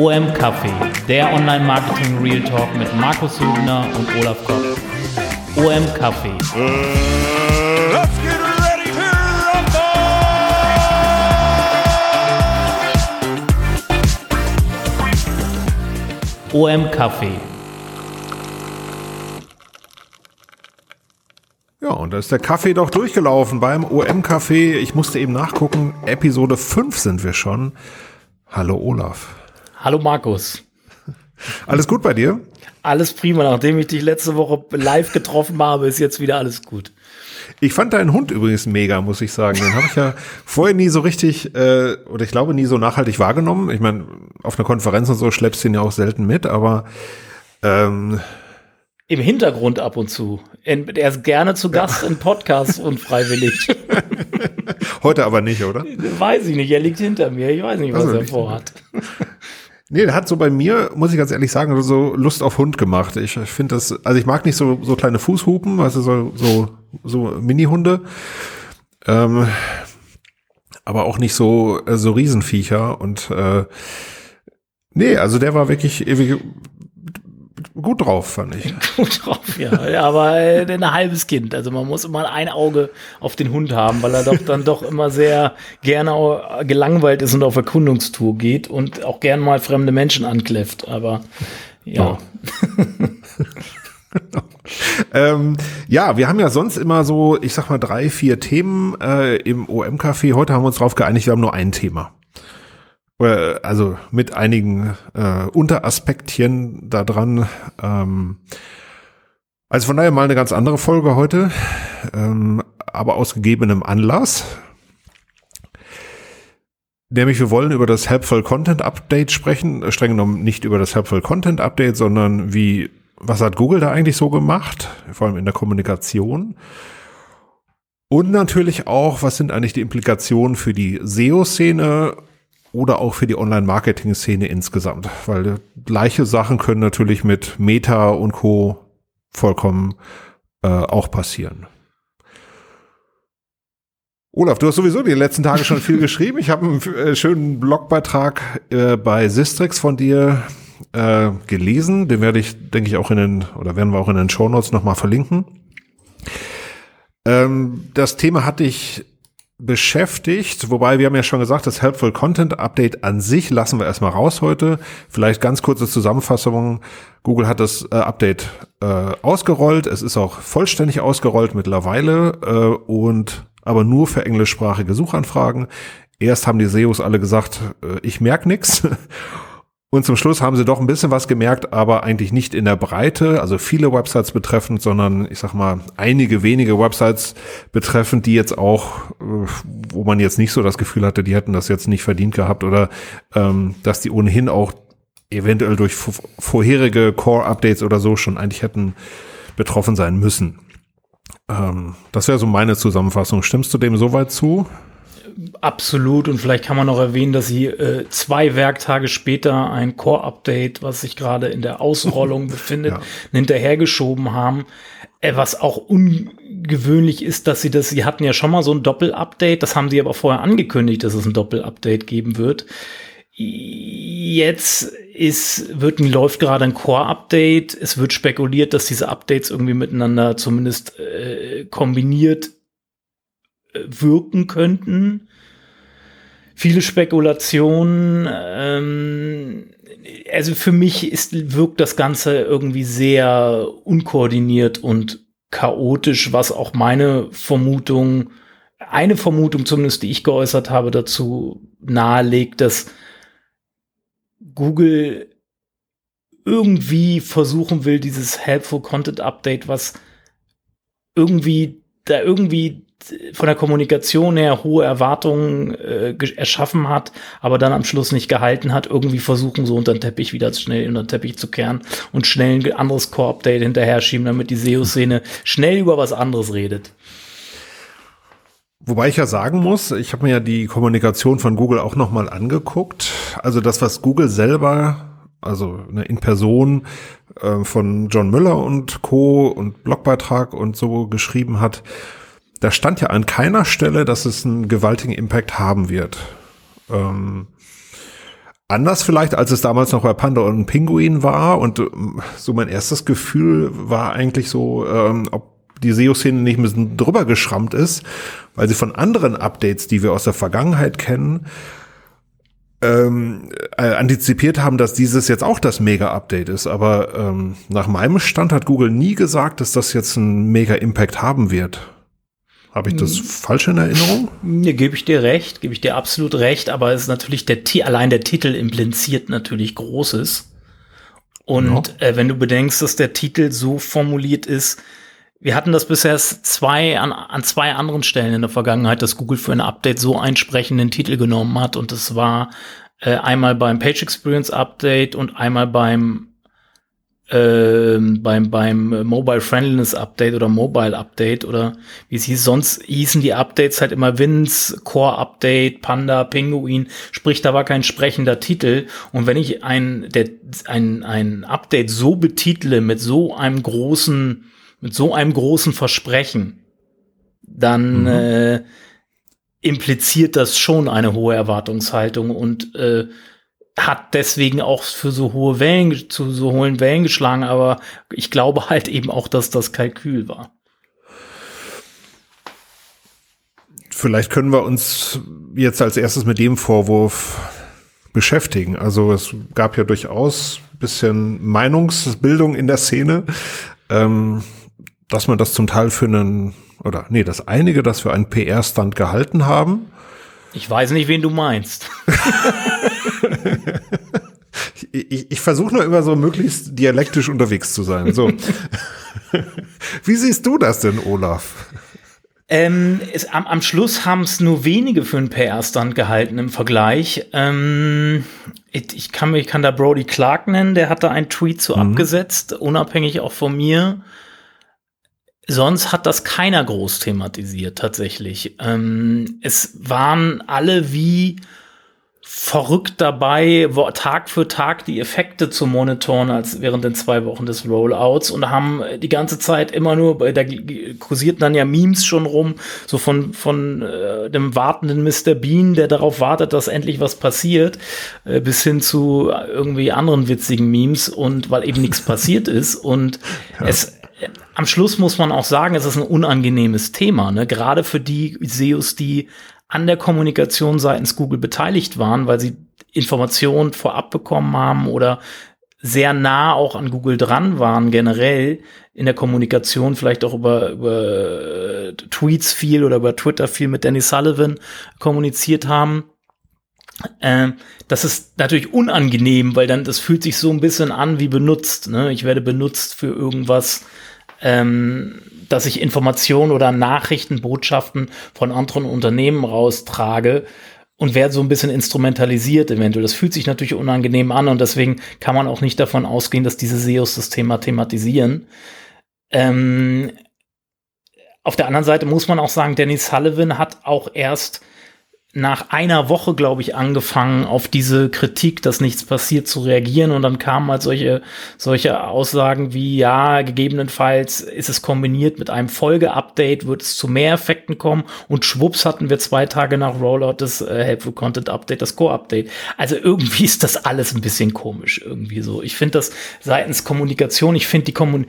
OM Café, der Online Marketing Real Talk mit Markus Hübner und Olaf Kopp. OM Café. let's get ready to rumble! OM Café. Und da ist der Kaffee doch durchgelaufen beim OM Café. Ich musste eben nachgucken. Episode 5 sind wir schon. Hallo Olaf. Hallo Markus. Alles gut bei dir? Alles prima. Nachdem ich dich letzte Woche live getroffen habe, ist jetzt wieder alles gut. Ich fand deinen Hund übrigens mega, muss ich sagen. Den habe ich ja vorher nie so richtig, äh, oder ich glaube nie so nachhaltig wahrgenommen. Ich meine, auf einer Konferenz und so schleppst du ihn ja auch selten mit, aber ähm, im Hintergrund ab und zu. Er ist gerne zu Gast ja. in Podcasts und freiwillig. Heute aber nicht, oder? Weiß ich nicht, er liegt hinter mir. Ich weiß nicht, was also, er vorhat. Nee, der hat so bei mir, muss ich ganz ehrlich sagen, so Lust auf Hund gemacht. Ich finde das, also ich mag nicht so, so kleine Fußhupen, weißt du, so, so, so Mini-Hunde. Ähm, aber auch nicht so, äh, so Riesenviecher und, äh, Nee, also der war wirklich ewig gut drauf, fand ich. gut drauf, ja. ja aber äh, ein halbes Kind. Also man muss immer ein Auge auf den Hund haben, weil er doch dann doch immer sehr gerne gelangweilt ist und auf Erkundungstour geht und auch gern mal fremde Menschen ankläfft. Aber ja. ähm, ja, wir haben ja sonst immer so, ich sag mal, drei, vier Themen äh, im OM-Café. Heute haben wir uns darauf geeinigt, wir haben nur ein Thema also mit einigen äh, Unteraspektchen da dran. Ähm, also von daher mal eine ganz andere Folge heute, ähm, aber aus gegebenem Anlass. Nämlich wir wollen über das Helpful Content Update sprechen, streng genommen nicht über das Helpful Content Update, sondern wie, was hat Google da eigentlich so gemacht, vor allem in der Kommunikation. Und natürlich auch, was sind eigentlich die Implikationen für die SEO-Szene oder auch für die Online-Marketing-Szene insgesamt, weil gleiche Sachen können natürlich mit Meta und Co. vollkommen äh, auch passieren. Olaf, du hast sowieso die letzten Tage schon viel geschrieben. Ich habe einen äh, schönen Blogbeitrag äh, bei Sistrix von dir äh, gelesen. Den werde ich, denke ich, auch in den, oder werden wir auch in den Show Notes nochmal verlinken. Ähm, das Thema hatte ich beschäftigt, wobei wir haben ja schon gesagt, das Helpful Content Update an sich lassen wir erstmal raus heute. Vielleicht ganz kurze Zusammenfassung. Google hat das äh, Update äh, ausgerollt. Es ist auch vollständig ausgerollt mittlerweile äh, und aber nur für englischsprachige Suchanfragen. Erst haben die SEOs alle gesagt, äh, ich merk nix. Und zum Schluss haben sie doch ein bisschen was gemerkt, aber eigentlich nicht in der Breite, also viele Websites betreffend, sondern ich sag mal einige wenige Websites betreffend, die jetzt auch, äh, wo man jetzt nicht so das Gefühl hatte, die hätten das jetzt nicht verdient gehabt oder ähm, dass die ohnehin auch eventuell durch vorherige Core-Updates oder so schon eigentlich hätten betroffen sein müssen. Ähm, das wäre so meine Zusammenfassung. Stimmst du dem soweit zu? Absolut. Und vielleicht kann man noch erwähnen, dass sie äh, zwei Werktage später ein Core-Update, was sich gerade in der Ausrollung befindet, ja. hinterhergeschoben haben. Äh, was auch ungewöhnlich ist, dass sie das, sie hatten ja schon mal so ein Doppel-Update, das haben sie aber vorher angekündigt, dass es ein Doppel-Update geben wird. Jetzt ist, wird, läuft gerade ein Core-Update. Es wird spekuliert, dass diese Updates irgendwie miteinander zumindest äh, kombiniert wirken könnten. Viele Spekulationen. Ähm, also für mich ist, wirkt das Ganze irgendwie sehr unkoordiniert und chaotisch, was auch meine Vermutung, eine Vermutung zumindest, die ich geäußert habe, dazu nahelegt, dass Google irgendwie versuchen will, dieses Helpful Content Update, was irgendwie da irgendwie von der Kommunikation her hohe Erwartungen äh, erschaffen hat, aber dann am Schluss nicht gehalten hat, irgendwie versuchen, so unter den Teppich wieder schnell unter den Teppich zu kehren und schnell ein anderes Core-Update hinterher schieben, damit die SEO-Szene schnell über was anderes redet. Wobei ich ja sagen muss, ich habe mir ja die Kommunikation von Google auch nochmal angeguckt. Also das, was Google selber also eine in Person äh, von John Müller und Co. und Blogbeitrag und so geschrieben hat, da stand ja an keiner Stelle, dass es einen gewaltigen Impact haben wird. Ähm, anders vielleicht, als es damals noch bei Panda und Pinguin war. Und äh, so mein erstes Gefühl war eigentlich so, ähm, ob die SEO-Szene nicht ein bisschen drüber geschrammt ist, weil sie von anderen Updates, die wir aus der Vergangenheit kennen, ähm, äh, antizipiert haben, dass dieses jetzt auch das Mega-Update ist. Aber ähm, nach meinem Stand hat Google nie gesagt, dass das jetzt einen Mega-Impact haben wird. Habe ich das falsch in Erinnerung? Ne, gebe ich dir recht, gebe ich dir absolut recht, aber es ist natürlich der allein der Titel impliziert natürlich Großes. Und ja. äh, wenn du bedenkst, dass der Titel so formuliert ist, wir hatten das bisher zwei an, an zwei anderen Stellen in der Vergangenheit, dass Google für ein Update so einsprechenden Titel genommen hat. Und das war äh, einmal beim Page Experience Update und einmal beim ähm, beim, beim Mobile Friendliness Update oder Mobile Update oder wie es hieß, sonst hießen die Updates halt immer Wins, Core Update, Panda, Pinguin, sprich, da war kein sprechender Titel. Und wenn ich ein, der, ein, ein Update so betitle mit so einem großen mit so einem großen Versprechen, dann mhm. äh, impliziert das schon eine hohe Erwartungshaltung und äh, hat deswegen auch für so hohe Wellen, zu so hohen Wellen geschlagen, aber ich glaube halt eben auch, dass das Kalkül war. Vielleicht können wir uns jetzt als erstes mit dem Vorwurf beschäftigen. Also es gab ja durchaus bisschen Meinungsbildung in der Szene. Ähm, dass man das zum Teil für einen, oder nee, dass einige das für einen PR-Stand gehalten haben. Ich weiß nicht, wen du meinst. ich, ich, ich versuche nur immer so möglichst dialektisch unterwegs zu sein. So. Wie siehst du das denn, Olaf? Ähm, es, am, am Schluss haben es nur wenige für einen PR-Stand gehalten im Vergleich. Ähm, ich, ich, kann, ich kann da Brody Clark nennen, der hat da einen Tweet zu mhm. abgesetzt, unabhängig auch von mir. Sonst hat das keiner groß thematisiert, tatsächlich. Ähm, es waren alle wie verrückt dabei, Tag für Tag die Effekte zu monitoren als während den zwei Wochen des Rollouts und haben die ganze Zeit immer nur, da kursierten dann ja Memes schon rum, so von, von äh, dem wartenden Mr. Bean, der darauf wartet, dass endlich was passiert, äh, bis hin zu irgendwie anderen witzigen Memes und weil eben nichts passiert ist und ja. es am Schluss muss man auch sagen, es ist ein unangenehmes Thema, ne? gerade für die SEOs, die an der Kommunikation seitens Google beteiligt waren, weil sie Informationen vorab bekommen haben oder sehr nah auch an Google dran waren, generell in der Kommunikation, vielleicht auch über, über äh, Tweets viel oder über Twitter viel mit Danny Sullivan kommuniziert haben. Ähm, das ist natürlich unangenehm, weil dann das fühlt sich so ein bisschen an wie benutzt. Ne? Ich werde benutzt für irgendwas, ähm, dass ich Informationen oder Nachrichten, Botschaften von anderen Unternehmen raustrage und werde so ein bisschen instrumentalisiert eventuell. Das fühlt sich natürlich unangenehm an und deswegen kann man auch nicht davon ausgehen, dass diese SEOs das Thema thematisieren. Ähm, auf der anderen Seite muss man auch sagen, Danny Sullivan hat auch erst nach einer Woche, glaube ich, angefangen, auf diese Kritik, dass nichts passiert, zu reagieren. Und dann kamen halt solche, solche Aussagen wie, ja, gegebenenfalls ist es kombiniert mit einem Folge-Update, wird es zu mehr Effekten kommen. Und schwupps hatten wir zwei Tage nach Rollout des äh, Helpful Content Update, das Core-Update. Also irgendwie ist das alles ein bisschen komisch, irgendwie so. Ich finde das seitens Kommunikation, ich finde die Kommun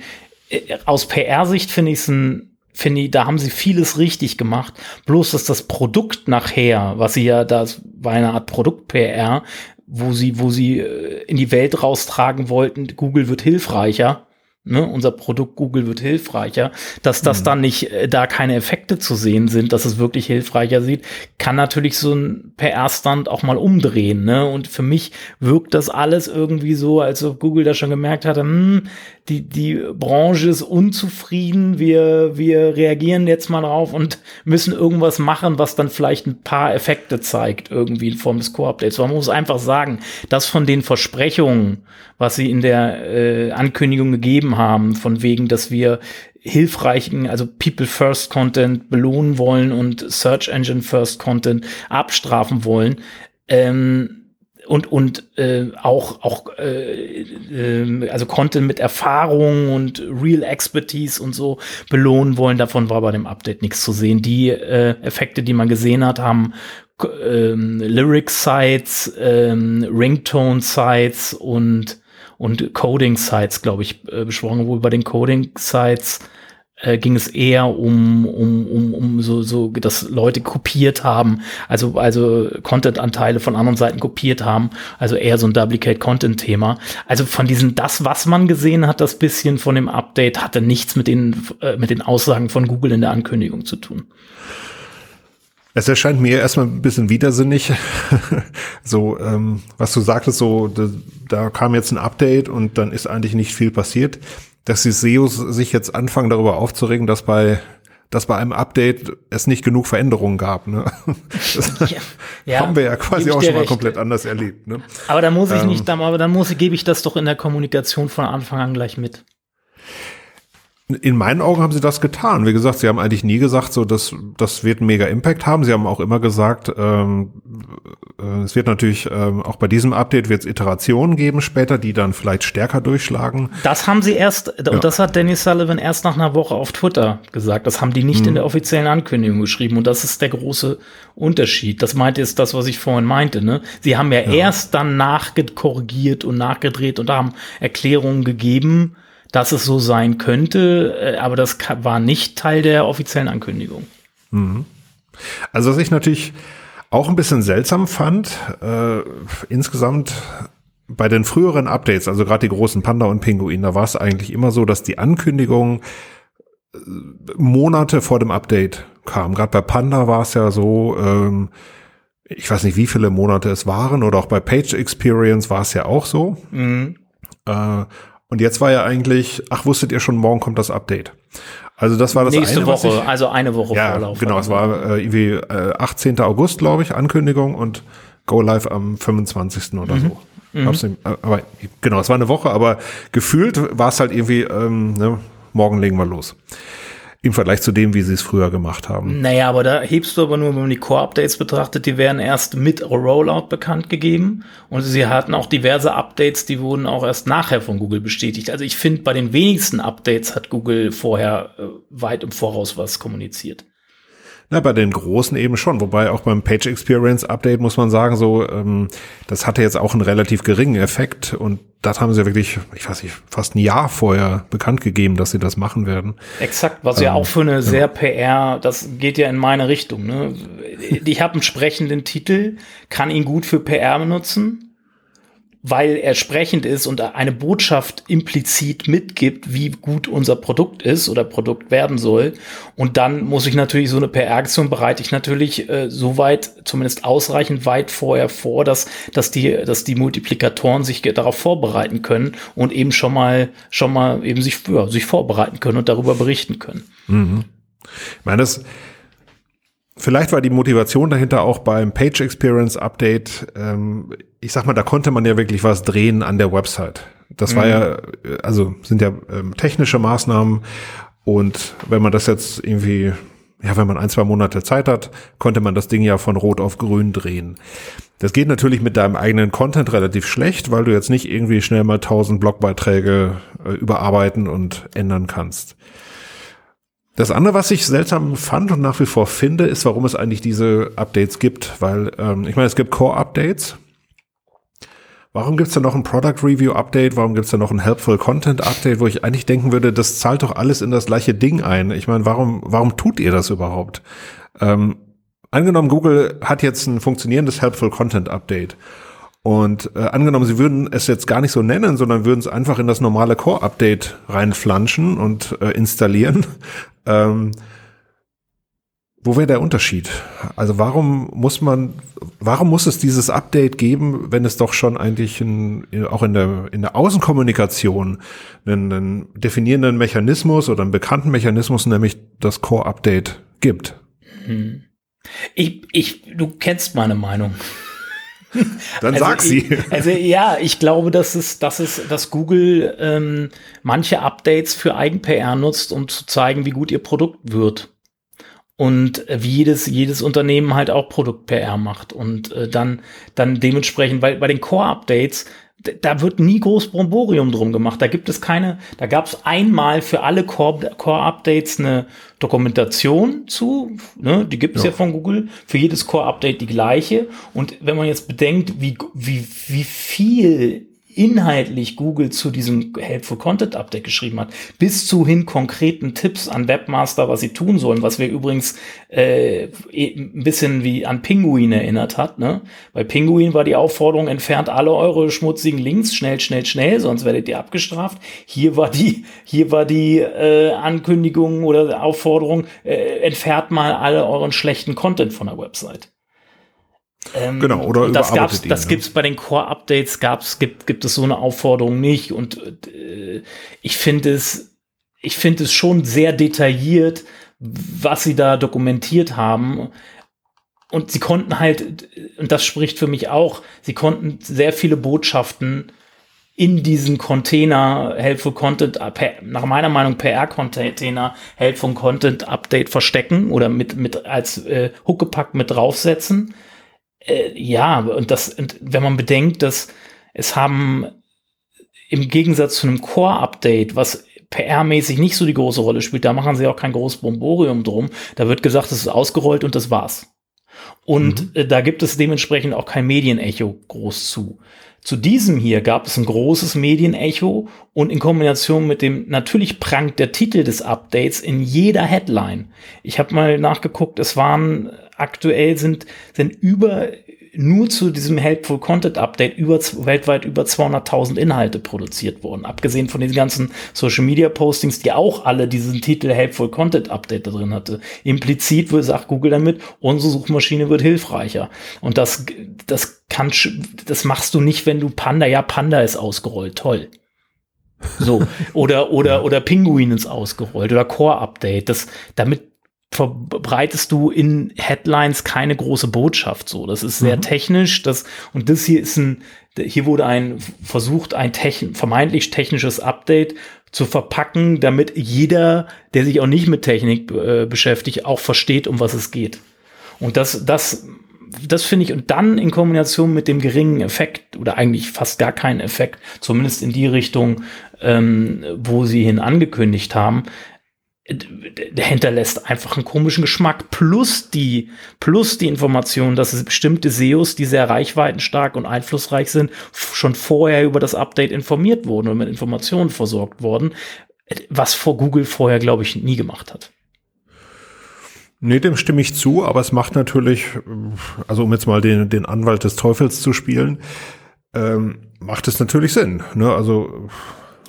äh, aus PR-Sicht finde ich es ein finde ich, da haben sie vieles richtig gemacht. Bloß, dass das Produkt nachher, was sie ja, das war eine Art Produkt-PR, wo sie, wo sie äh, in die Welt raustragen wollten, Google wird hilfreicher ne, unser Produkt Google wird hilfreicher, dass das mhm. dann nicht äh, da keine Effekte zu sehen sind, dass es wirklich hilfreicher sieht, kann natürlich so ein PR-Stand auch mal umdrehen. Ne? Und für mich wirkt das alles irgendwie so, als ob Google da schon gemerkt hatte, hm, die, die Branche ist unzufrieden, wir, wir reagieren jetzt mal drauf und müssen irgendwas machen, was dann vielleicht ein paar Effekte zeigt, irgendwie in Form des Core-Updates. Man muss einfach sagen, dass von den Versprechungen, was sie in der äh, Ankündigung gegeben haben, von wegen, dass wir hilfreichen, also People First Content belohnen wollen und Search Engine First Content abstrafen wollen, ähm, und und äh, auch auch äh, äh, also Content mit Erfahrung und Real Expertise und so belohnen wollen. Davon war bei dem Update nichts zu sehen. Die äh, Effekte, die man gesehen hat, haben ähm, Lyric-Sites, ähm, Ringtone-Sites und, und Coding-Sites, glaube ich, äh, besprochen. Wohl bei den Coding-Sites äh, ging es eher um, um, um, um so, so, dass Leute kopiert haben, also, also Content-Anteile von anderen Seiten kopiert haben, also eher so ein Duplicate-Content-Thema. Also von diesen, das, was man gesehen hat, das bisschen von dem Update, hatte nichts mit den, äh, mit den Aussagen von Google in der Ankündigung zu tun. Es erscheint mir erstmal ein bisschen widersinnig. so, ähm, was du sagtest, so, da, da, kam jetzt ein Update und dann ist eigentlich nicht viel passiert. Dass die SEOs sich jetzt anfangen, darüber aufzuregen, dass bei dass bei einem Update es nicht genug Veränderungen gab. Ne? Das ja, ja, haben wir ja quasi auch schon mal komplett anders erlebt. Ne? Aber da muss ich ähm, nicht, aber dann muss gebe ich das doch in der Kommunikation von Anfang an gleich mit. In meinen Augen haben sie das getan. Wie gesagt, sie haben eigentlich nie gesagt, so dass das wird einen mega Impact haben. Sie haben auch immer gesagt, ähm, äh, es wird natürlich ähm, auch bei diesem Update wird es Iterationen geben später, die dann vielleicht stärker durchschlagen. Das haben sie erst, ja. und das hat Danny Sullivan erst nach einer Woche auf Twitter gesagt. Das haben die nicht hm. in der offiziellen Ankündigung geschrieben. Und das ist der große Unterschied. Das meinte ist das, was ich vorhin meinte. Ne? Sie haben ja, ja. erst dann nachgekorrigiert und nachgedreht und haben Erklärungen gegeben dass es so sein könnte, äh, aber das war nicht Teil der offiziellen Ankündigung. Mhm. Also was ich natürlich auch ein bisschen seltsam fand, äh, insgesamt bei den früheren Updates, also gerade die großen Panda und Pinguin, da war es eigentlich immer so, dass die Ankündigung äh, Monate vor dem Update kam. Gerade bei Panda war es ja so, ähm, ich weiß nicht, wie viele Monate es waren, oder auch bei Page Experience war es ja auch so. Mhm. Äh, und jetzt war ja eigentlich, ach, wusstet ihr schon, morgen kommt das Update. Also das war das Nächste eine, Woche, ich, also eine Woche ja, Vorlauf. Genau, es war äh, irgendwie äh, 18. August, glaube ich, Ankündigung und Go Live am 25. oder mhm. so. Mhm. Äh, aber genau, es war eine Woche, aber gefühlt war es halt irgendwie, ähm, ne, morgen legen wir los im Vergleich zu dem, wie sie es früher gemacht haben. Naja, aber da hebst du aber nur, wenn man die Core-Updates betrachtet, die werden erst mit Rollout bekannt gegeben und sie hatten auch diverse Updates, die wurden auch erst nachher von Google bestätigt. Also ich finde, bei den wenigsten Updates hat Google vorher äh, weit im Voraus was kommuniziert. Na, bei den großen eben schon, wobei auch beim Page Experience Update muss man sagen, so, ähm, das hatte jetzt auch einen relativ geringen Effekt und das haben sie wirklich, ich weiß nicht, fast ein Jahr vorher bekannt gegeben, dass sie das machen werden. Exakt, was ähm, ja auch für eine ja. sehr PR, das geht ja in meine Richtung. Ne? Ich habe einen sprechenden Titel, kann ihn gut für PR benutzen weil er sprechend ist und eine Botschaft implizit mitgibt, wie gut unser Produkt ist oder Produkt werden soll. Und dann muss ich natürlich so eine PR-Aktion bereite ich natürlich äh, so weit, zumindest ausreichend weit vorher vor, dass, dass die, dass die Multiplikatoren sich darauf vorbereiten können und eben schon mal, schon mal eben sich, ja, sich vorbereiten können und darüber berichten können. Mhm. Ich meine, das, Vielleicht war die Motivation dahinter auch beim Page Experience Update. Ähm, ich sag mal, da konnte man ja wirklich was drehen an der Website. Das mhm. war ja, also sind ja ähm, technische Maßnahmen. Und wenn man das jetzt irgendwie, ja, wenn man ein, zwei Monate Zeit hat, konnte man das Ding ja von rot auf grün drehen. Das geht natürlich mit deinem eigenen Content relativ schlecht, weil du jetzt nicht irgendwie schnell mal tausend Blogbeiträge äh, überarbeiten und ändern kannst. Das andere, was ich seltsam fand und nach wie vor finde, ist, warum es eigentlich diese Updates gibt. Weil, ähm, ich meine, es gibt Core-Updates. Warum gibt es da noch ein Product Review Update? Warum gibt es da noch ein Helpful Content Update, wo ich eigentlich denken würde, das zahlt doch alles in das gleiche Ding ein? Ich meine, warum, warum tut ihr das überhaupt? Ähm, angenommen, Google hat jetzt ein funktionierendes Helpful Content Update und äh, angenommen, sie würden es jetzt gar nicht so nennen, sondern würden es einfach in das normale Core-Update reinflanschen und äh, installieren. Ähm, wo wäre der Unterschied? Also warum muss man, warum muss es dieses Update geben, wenn es doch schon eigentlich in, auch in der, in der Außenkommunikation einen, einen definierenden Mechanismus oder einen bekannten Mechanismus, nämlich das Core-Update gibt? Hm. Ich, ich, du kennst meine Meinung. Dann also sag sie. Ich, also ja, ich glaube, dass es, dass es, dass Google ähm, manche Updates für Eigen-PR nutzt, um zu zeigen, wie gut ihr Produkt wird. und äh, wie jedes, jedes Unternehmen halt auch Produkt-PR macht und äh, dann, dann dementsprechend, weil bei den Core-Updates, da wird nie groß Bromborium drum gemacht. Da gibt es keine, da gab es einmal für alle Core-Updates eine Dokumentation zu, ne, die gibt es ja. ja. von Google, für jedes Core-Update die gleiche. Und wenn man jetzt bedenkt, wie, wie, wie viel inhaltlich Google zu diesem Helpful Content Update geschrieben hat, bis zu hin konkreten Tipps an Webmaster, was sie tun sollen, was wir übrigens äh, eh, ein bisschen wie an Pinguin erinnert hat. Ne? Bei Pinguin war die Aufforderung, entfernt alle eure schmutzigen Links, schnell, schnell, schnell, sonst werdet ihr abgestraft. Hier war die, hier war die äh, Ankündigung oder Aufforderung, äh, entfernt mal alle euren schlechten Content von der Website. Ähm, genau, oder das gab's, ihn, das ne? gibt's bei den Core-Updates, gab's, gibt, gibt es so eine Aufforderung nicht. Und äh, ich finde es, ich finde es schon sehr detailliert, was sie da dokumentiert haben. Und sie konnten halt, und das spricht für mich auch, sie konnten sehr viele Botschaften in diesen Container Helpful Content, nach meiner Meinung PR-Container Helpful Content Update verstecken oder mit, mit als äh, Huckepack mit draufsetzen äh, ja, und das, und wenn man bedenkt, dass es haben im Gegensatz zu einem Core-Update, was PR-mäßig nicht so die große Rolle spielt, da machen sie auch kein großes Bomborium drum. Da wird gesagt, es ist ausgerollt und das war's. Und mhm. äh, da gibt es dementsprechend auch kein Medienecho groß zu. Zu diesem hier gab es ein großes Medienecho und in Kombination mit dem, natürlich prangt der Titel des Updates in jeder Headline. Ich habe mal nachgeguckt, es waren aktuell sind, sind über, nur zu diesem Helpful Content Update über, weltweit über 200.000 Inhalte produziert worden. Abgesehen von den ganzen Social Media Postings, die auch alle diesen Titel Helpful Content Update da drin hatte. Implizit sagt Google damit, unsere Suchmaschine wird hilfreicher. Und das, das kann, das machst du nicht, wenn du Panda, ja, Panda ist ausgerollt, toll. So, oder, oder, oder Pinguin ist ausgerollt oder Core Update. Das, damit verbreitest du in Headlines keine große Botschaft so. Das ist sehr mhm. technisch, das, und das hier ist ein, hier wurde ein, versucht, ein techn vermeintlich technisches Update zu verpacken, damit jeder, der sich auch nicht mit Technik äh, beschäftigt, auch versteht, um was es geht. Und das, das, das finde ich, und dann in Kombination mit dem geringen Effekt, oder eigentlich fast gar keinen Effekt, zumindest in die Richtung, ähm, wo sie hin angekündigt haben, der hinterlässt einfach einen komischen Geschmack. Plus die, plus die Information, dass es bestimmte SEOs, die sehr reichweitenstark und einflussreich sind, schon vorher über das Update informiert wurden und mit Informationen versorgt wurden, was vor Google vorher, glaube ich, nie gemacht hat. Nee, dem stimme ich zu, aber es macht natürlich, also um jetzt mal den, den Anwalt des Teufels zu spielen, ähm, macht es natürlich Sinn. Ne? Also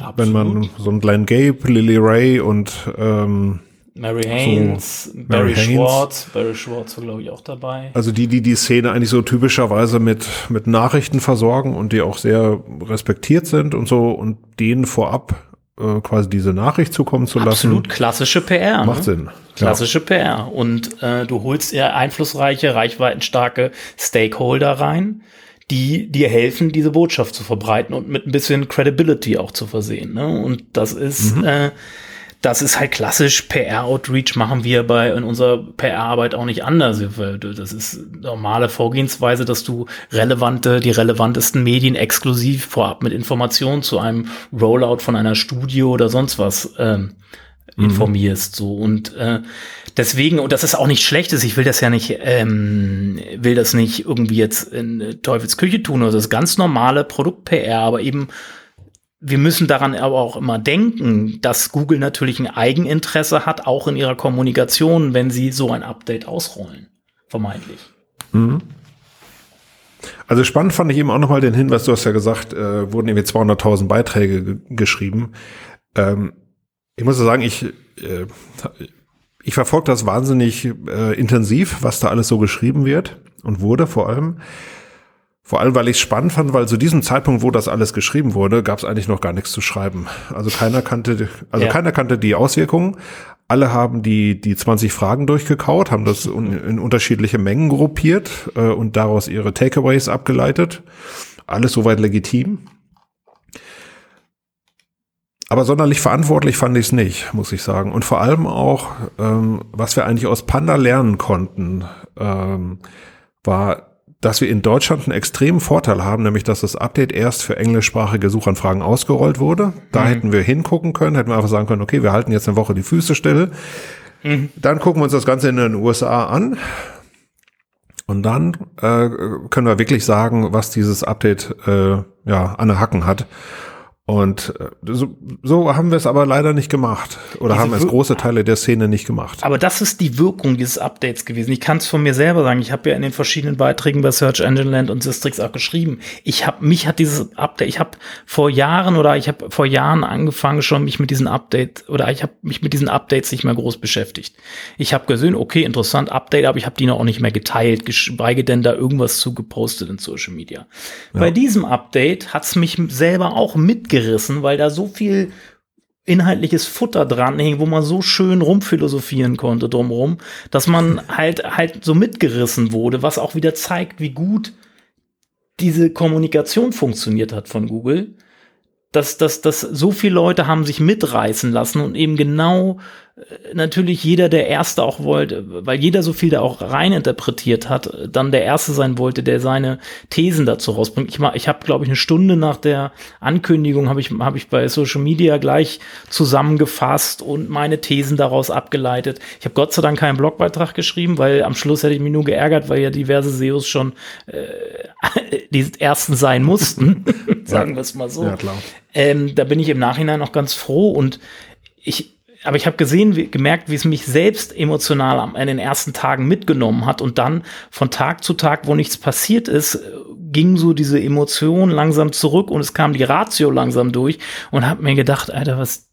Absolut. Wenn man so einen Glenn Gabe, Lily Ray und ähm, Mary Haynes, so, Barry Mary Schwartz, Barry Schwartz war glaube ich auch dabei. Also die, die die Szene eigentlich so typischerweise mit mit Nachrichten versorgen und die auch sehr respektiert sind und so und denen vorab äh, quasi diese Nachricht zukommen zu lassen. Absolut klassische PR. Macht ne? Sinn. Klassische ja. PR und äh, du holst eher einflussreiche, reichweitenstarke Stakeholder rein die dir helfen, diese Botschaft zu verbreiten und mit ein bisschen Credibility auch zu versehen. Ne? Und das ist, mhm. äh, das ist halt klassisch PR-Outreach machen wir bei in unserer PR-Arbeit auch nicht anders. Das ist normale Vorgehensweise, dass du relevante, die relevantesten Medien exklusiv vorab mit Informationen zu einem Rollout von einer Studie oder sonst was ähm, mhm. informierst. So und äh, deswegen, und das ist auch nicht schlechtes, ich will das ja nicht, ähm, will das nicht irgendwie jetzt in Teufels Küche tun, oder das ist ganz normale Produkt-PR, aber eben wir müssen daran aber auch immer denken, dass Google natürlich ein Eigeninteresse hat, auch in ihrer Kommunikation, wenn sie so ein Update ausrollen. Vermeintlich. Mhm. Also spannend fand ich eben auch nochmal den Hinweis, du hast ja gesagt, äh, wurden irgendwie 200.000 Beiträge geschrieben. Ähm, ich muss sagen, ich, äh, ich verfolge das wahnsinnig äh, intensiv, was da alles so geschrieben wird und wurde vor allem. Vor allem, weil ich es spannend fand, weil zu diesem Zeitpunkt, wo das alles geschrieben wurde, gab es eigentlich noch gar nichts zu schreiben. Also keiner kannte, also ja. keiner kannte die Auswirkungen. Alle haben die, die 20 Fragen durchgekaut, haben das in unterschiedliche Mengen gruppiert äh, und daraus ihre Takeaways abgeleitet. Alles soweit legitim. Aber sonderlich verantwortlich fand ich es nicht, muss ich sagen. Und vor allem auch, ähm, was wir eigentlich aus Panda lernen konnten, ähm, war, dass wir in Deutschland einen extremen Vorteil haben, nämlich dass das Update erst für englischsprachige Suchanfragen ausgerollt wurde. Da mhm. hätten wir hingucken können, hätten wir einfach sagen können, okay, wir halten jetzt eine Woche die Füße still. Mhm. Dann gucken wir uns das Ganze in den USA an. Und dann äh, können wir wirklich sagen, was dieses Update äh, ja an den Hacken hat. Und äh, so, so haben wir es aber leider nicht gemacht. Oder Diese haben es große Teile der Szene nicht gemacht. Aber das ist die Wirkung dieses Updates gewesen. Ich kann es von mir selber sagen. Ich habe ja in den verschiedenen Beiträgen bei Search Engine Land und Sistrix auch geschrieben. Ich habe mich hat dieses Update, ich habe vor Jahren oder ich habe vor Jahren angefangen schon mich mit diesen Updates oder ich habe mich mit diesen Updates nicht mehr groß beschäftigt. Ich habe gesehen, okay, interessant Update, aber ich habe die noch auch nicht mehr geteilt, geschweige denn da irgendwas zu gepostet in Social Media. Ja. Bei diesem Update hat's mich selber auch mit mitgerissen, weil da so viel inhaltliches Futter dran hing, wo man so schön rumphilosophieren konnte drumherum, dass man halt halt so mitgerissen wurde, was auch wieder zeigt, wie gut diese Kommunikation funktioniert hat von Google. Dass, dass, dass so viele Leute haben sich mitreißen lassen und eben genau natürlich jeder der Erste auch wollte, weil jeder so viel da auch reininterpretiert hat, dann der Erste sein wollte, der seine Thesen dazu rausbringt. Ich, ich habe, glaube ich, eine Stunde nach der Ankündigung habe ich, hab ich bei Social Media gleich zusammengefasst und meine Thesen daraus abgeleitet. Ich habe Gott sei Dank keinen Blogbeitrag geschrieben, weil am Schluss hätte ich mich nur geärgert, weil ja diverse SEOs schon äh, die Ersten sein mussten, sagen wir es mal so. Ja, klar. Ähm, da bin ich im Nachhinein auch ganz froh und ich, aber ich habe gesehen, wie, gemerkt, wie es mich selbst emotional am, in den ersten Tagen mitgenommen hat und dann von Tag zu Tag, wo nichts passiert ist, ging so diese Emotion langsam zurück und es kam die Ratio langsam durch und habe mir gedacht, Alter, was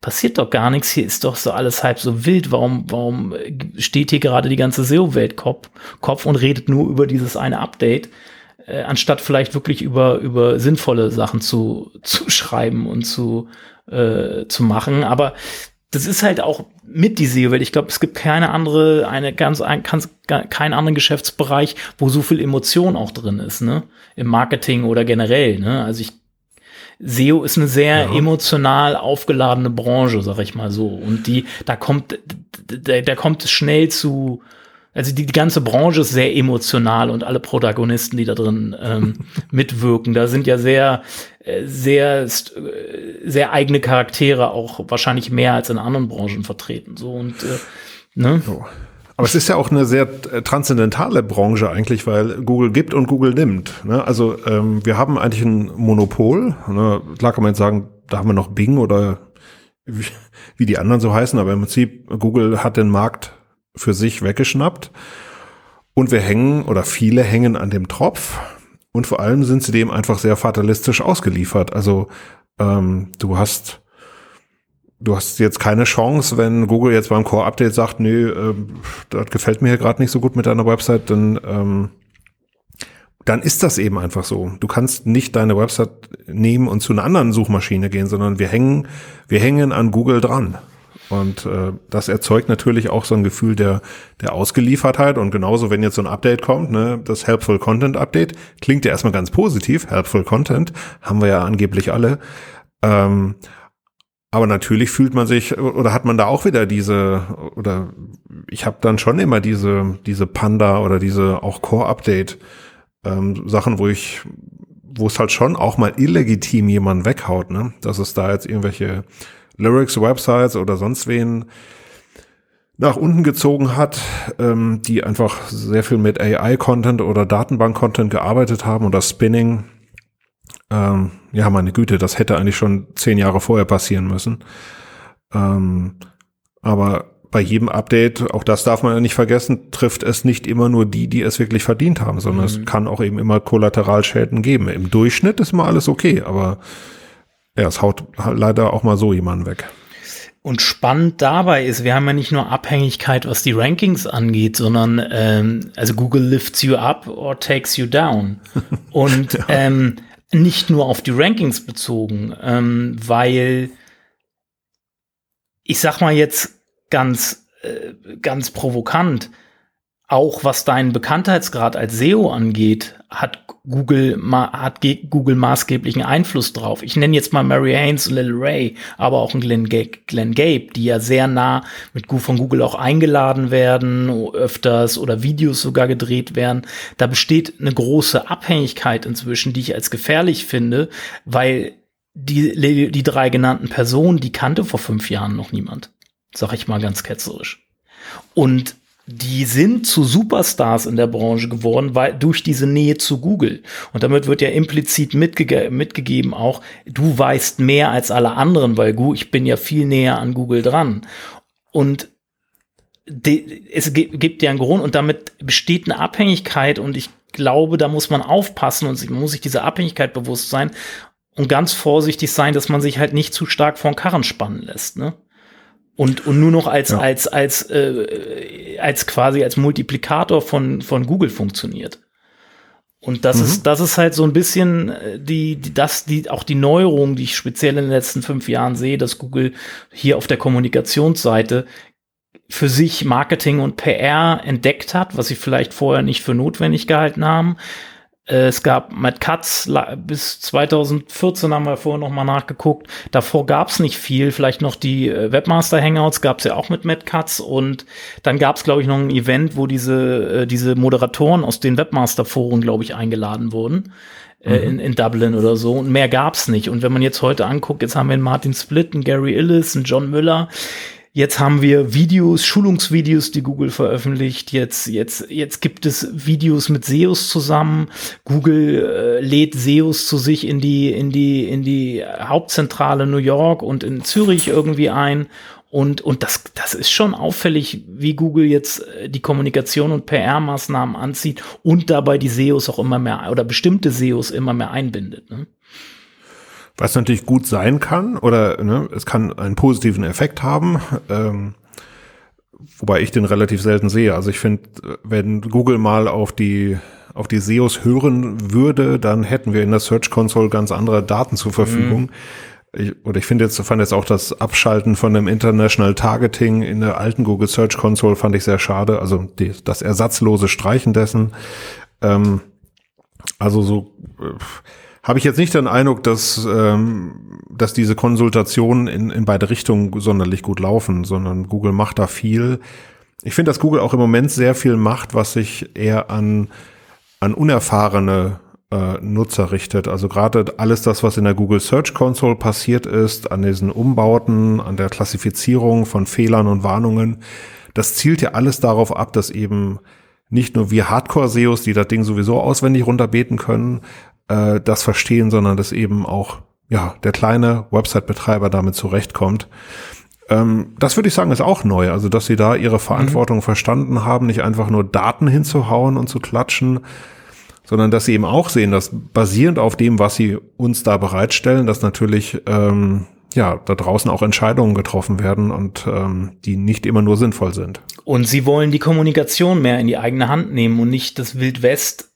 passiert doch gar nichts, hier ist doch so alles halb so wild, warum warum steht hier gerade die ganze SEO-Welt Kopf, Kopf und redet nur über dieses eine Update? Äh, anstatt vielleicht wirklich über über sinnvolle Sachen zu zu schreiben und zu äh, zu machen. Aber das ist halt auch mit die SEO-Welt. Ich glaube, es gibt keine andere, eine ganz, ein, ganz, keinen anderen Geschäftsbereich, wo so viel Emotion auch drin ist, ne? Im Marketing oder generell, ne? Also ich, SEO ist eine sehr ja. emotional aufgeladene Branche, sag ich mal so. Und die, da kommt, da, da kommt es schnell zu, also die, die ganze Branche ist sehr emotional und alle Protagonisten, die da drin ähm, mitwirken, da sind ja sehr, äh, sehr, äh, sehr eigene Charaktere auch wahrscheinlich mehr als in anderen Branchen vertreten. So und äh, ne? So. Aber es ist ja auch eine sehr äh, transzendentale Branche eigentlich, weil Google gibt und Google nimmt. Ne? Also ähm, wir haben eigentlich ein Monopol. Ne? Klar kann man jetzt sagen, da haben wir noch Bing oder wie, wie die anderen so heißen, aber im Prinzip Google hat den Markt für sich weggeschnappt. Und wir hängen oder viele hängen an dem Tropf. Und vor allem sind sie dem einfach sehr fatalistisch ausgeliefert. Also ähm, du hast du hast jetzt keine Chance, wenn Google jetzt beim Core-Update sagt, nee, äh, das gefällt mir hier gerade nicht so gut mit deiner Website, dann ähm, dann ist das eben einfach so. Du kannst nicht deine Website nehmen und zu einer anderen Suchmaschine gehen, sondern wir hängen, wir hängen an Google dran. Und äh, das erzeugt natürlich auch so ein Gefühl der, der Ausgeliefertheit. Und genauso, wenn jetzt so ein Update kommt, ne, das Helpful Content Update, klingt ja erstmal ganz positiv. Helpful Content haben wir ja angeblich alle. Ähm, aber natürlich fühlt man sich oder hat man da auch wieder diese oder ich habe dann schon immer diese diese Panda oder diese auch Core Update ähm, Sachen, wo ich wo es halt schon auch mal illegitim jemanden weghaut, ne? Dass es da jetzt irgendwelche Lyrics-Websites oder sonst wen nach unten gezogen hat, ähm, die einfach sehr viel mit AI-Content oder Datenbank-Content gearbeitet haben oder Spinning. Ähm, ja, meine Güte, das hätte eigentlich schon zehn Jahre vorher passieren müssen. Ähm, aber bei jedem Update, auch das darf man ja nicht vergessen, trifft es nicht immer nur die, die es wirklich verdient haben, sondern mhm. es kann auch eben immer Kollateralschäden geben. Im Durchschnitt ist mal alles okay, aber ja, es haut leider auch mal so jemanden weg. Und spannend dabei ist, wir haben ja nicht nur Abhängigkeit, was die Rankings angeht, sondern ähm, also Google lifts you up or takes you down. Und ja. ähm, nicht nur auf die Rankings bezogen, ähm, weil ich sag mal jetzt ganz, äh, ganz provokant, auch was deinen Bekanntheitsgrad als SEO angeht, hat Google, hat Google maßgeblichen Einfluss drauf. Ich nenne jetzt mal Mary Haynes und Lil Ray, aber auch Glenn, G Glenn Gabe, die ja sehr nah mit von Google auch eingeladen werden, öfters oder Videos sogar gedreht werden. Da besteht eine große Abhängigkeit inzwischen, die ich als gefährlich finde, weil die, die drei genannten Personen, die kannte vor fünf Jahren noch niemand. Sag ich mal ganz ketzerisch. Und die sind zu Superstars in der Branche geworden, weil durch diese Nähe zu Google. Und damit wird ja implizit mitge mitgegeben auch, du weißt mehr als alle anderen, weil ich bin ja viel näher an Google dran. Und es gibt ja einen Grund und damit besteht eine Abhängigkeit und ich glaube, da muss man aufpassen und man muss sich dieser Abhängigkeit bewusst sein und ganz vorsichtig sein, dass man sich halt nicht zu stark vor den Karren spannen lässt. Ne? Und, und nur noch als, ja. als, als, äh, als quasi als Multiplikator von, von Google funktioniert. Und das mhm. ist, das ist halt so ein bisschen äh, die, die, das, die, auch die Neuerung, die ich speziell in den letzten fünf Jahren sehe, dass Google hier auf der Kommunikationsseite für sich Marketing und PR entdeckt hat, was sie vielleicht vorher nicht für notwendig gehalten haben, es gab Matt Katz bis 2014 haben wir vorher noch mal nachgeguckt. Davor gab es nicht viel. Vielleicht noch die äh, Webmaster Hangouts gab es ja auch mit Matt Katz und dann gab es glaube ich noch ein Event, wo diese äh, diese Moderatoren aus den Webmaster Foren glaube ich eingeladen wurden. Mhm. In, in Dublin oder so und mehr gab's nicht. Und wenn man jetzt heute anguckt, jetzt haben wir einen Martin Split, einen Gary Illis, einen John Müller, Jetzt haben wir Videos, Schulungsvideos, die Google veröffentlicht. Jetzt, jetzt, jetzt gibt es Videos mit SEOs zusammen. Google äh, lädt SEOs zu sich in die, in die, in die Hauptzentrale New York und in Zürich irgendwie ein. Und, und das, das ist schon auffällig, wie Google jetzt äh, die Kommunikation und PR-Maßnahmen anzieht und dabei die SEOs auch immer mehr oder bestimmte SEOs immer mehr einbindet. Ne? Was natürlich gut sein kann oder ne, es kann einen positiven Effekt haben, ähm, wobei ich den relativ selten sehe. Also ich finde, wenn Google mal auf die auf die SEOs hören würde, dann hätten wir in der Search Console ganz andere Daten zur Verfügung. Mhm. Ich, oder ich finde jetzt, fand jetzt auch das Abschalten von dem International Targeting in der alten Google Search Console fand ich sehr schade. Also die, das ersatzlose Streichen dessen. Ähm, also so, äh, habe ich jetzt nicht den Eindruck, dass, ähm, dass diese Konsultationen in, in beide Richtungen sonderlich gut laufen, sondern Google macht da viel. Ich finde, dass Google auch im Moment sehr viel macht, was sich eher an, an unerfahrene äh, Nutzer richtet. Also gerade alles das, was in der Google Search Console passiert ist, an diesen Umbauten, an der Klassifizierung von Fehlern und Warnungen, das zielt ja alles darauf ab, dass eben nicht nur wir Hardcore-SEOs, die das Ding sowieso auswendig runterbeten können, äh, das verstehen, sondern dass eben auch ja der kleine Website-Betreiber damit zurechtkommt. Ähm, das würde ich sagen, ist auch neu. Also, dass sie da ihre Verantwortung mhm. verstanden haben, nicht einfach nur Daten hinzuhauen und zu klatschen, sondern dass sie eben auch sehen, dass basierend auf dem, was sie uns da bereitstellen, dass natürlich ähm, ja da draußen auch Entscheidungen getroffen werden und ähm, die nicht immer nur sinnvoll sind. Und sie wollen die Kommunikation mehr in die eigene Hand nehmen und nicht das Wild West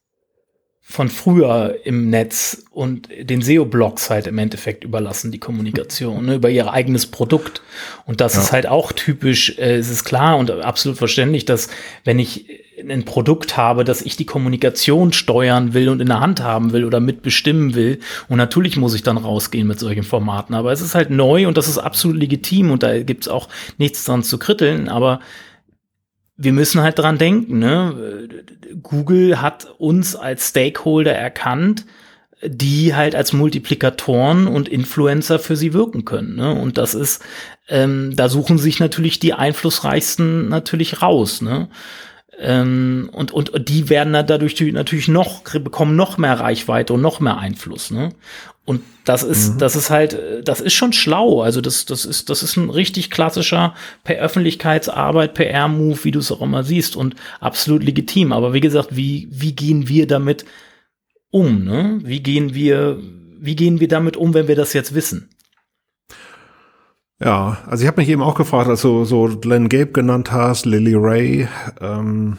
von früher im Netz und den SEO-Blogs halt im Endeffekt überlassen, die Kommunikation, ne, über ihr eigenes Produkt. Und das ja. ist halt auch typisch, äh, es ist klar und absolut verständlich, dass wenn ich ein Produkt habe, dass ich die Kommunikation steuern will und in der Hand haben will oder mitbestimmen will. Und natürlich muss ich dann rausgehen mit solchen Formaten. Aber es ist halt neu und das ist absolut legitim und da gibt's auch nichts dran zu kritteln. Aber wir müssen halt dran denken, ne? Google hat uns als Stakeholder erkannt, die halt als Multiplikatoren und Influencer für sie wirken können. Ne? Und das ist, ähm, da suchen sich natürlich die einflussreichsten natürlich raus. Ne? Ähm, und, und, und die werden dadurch natürlich noch, bekommen noch mehr Reichweite und noch mehr Einfluss. Ne? Und das ist, mhm. das ist halt, das ist schon schlau. Also das, das ist, das ist ein richtig klassischer per Öffentlichkeitsarbeit, PR-Move, wie du es auch immer siehst und absolut legitim. Aber wie gesagt, wie, wie gehen wir damit um? Ne? Wie gehen wir, wie gehen wir damit um, wenn wir das jetzt wissen? Ja, also ich habe mich eben auch gefragt, also so Glenn Gabe genannt hast, Lily Ray, ähm,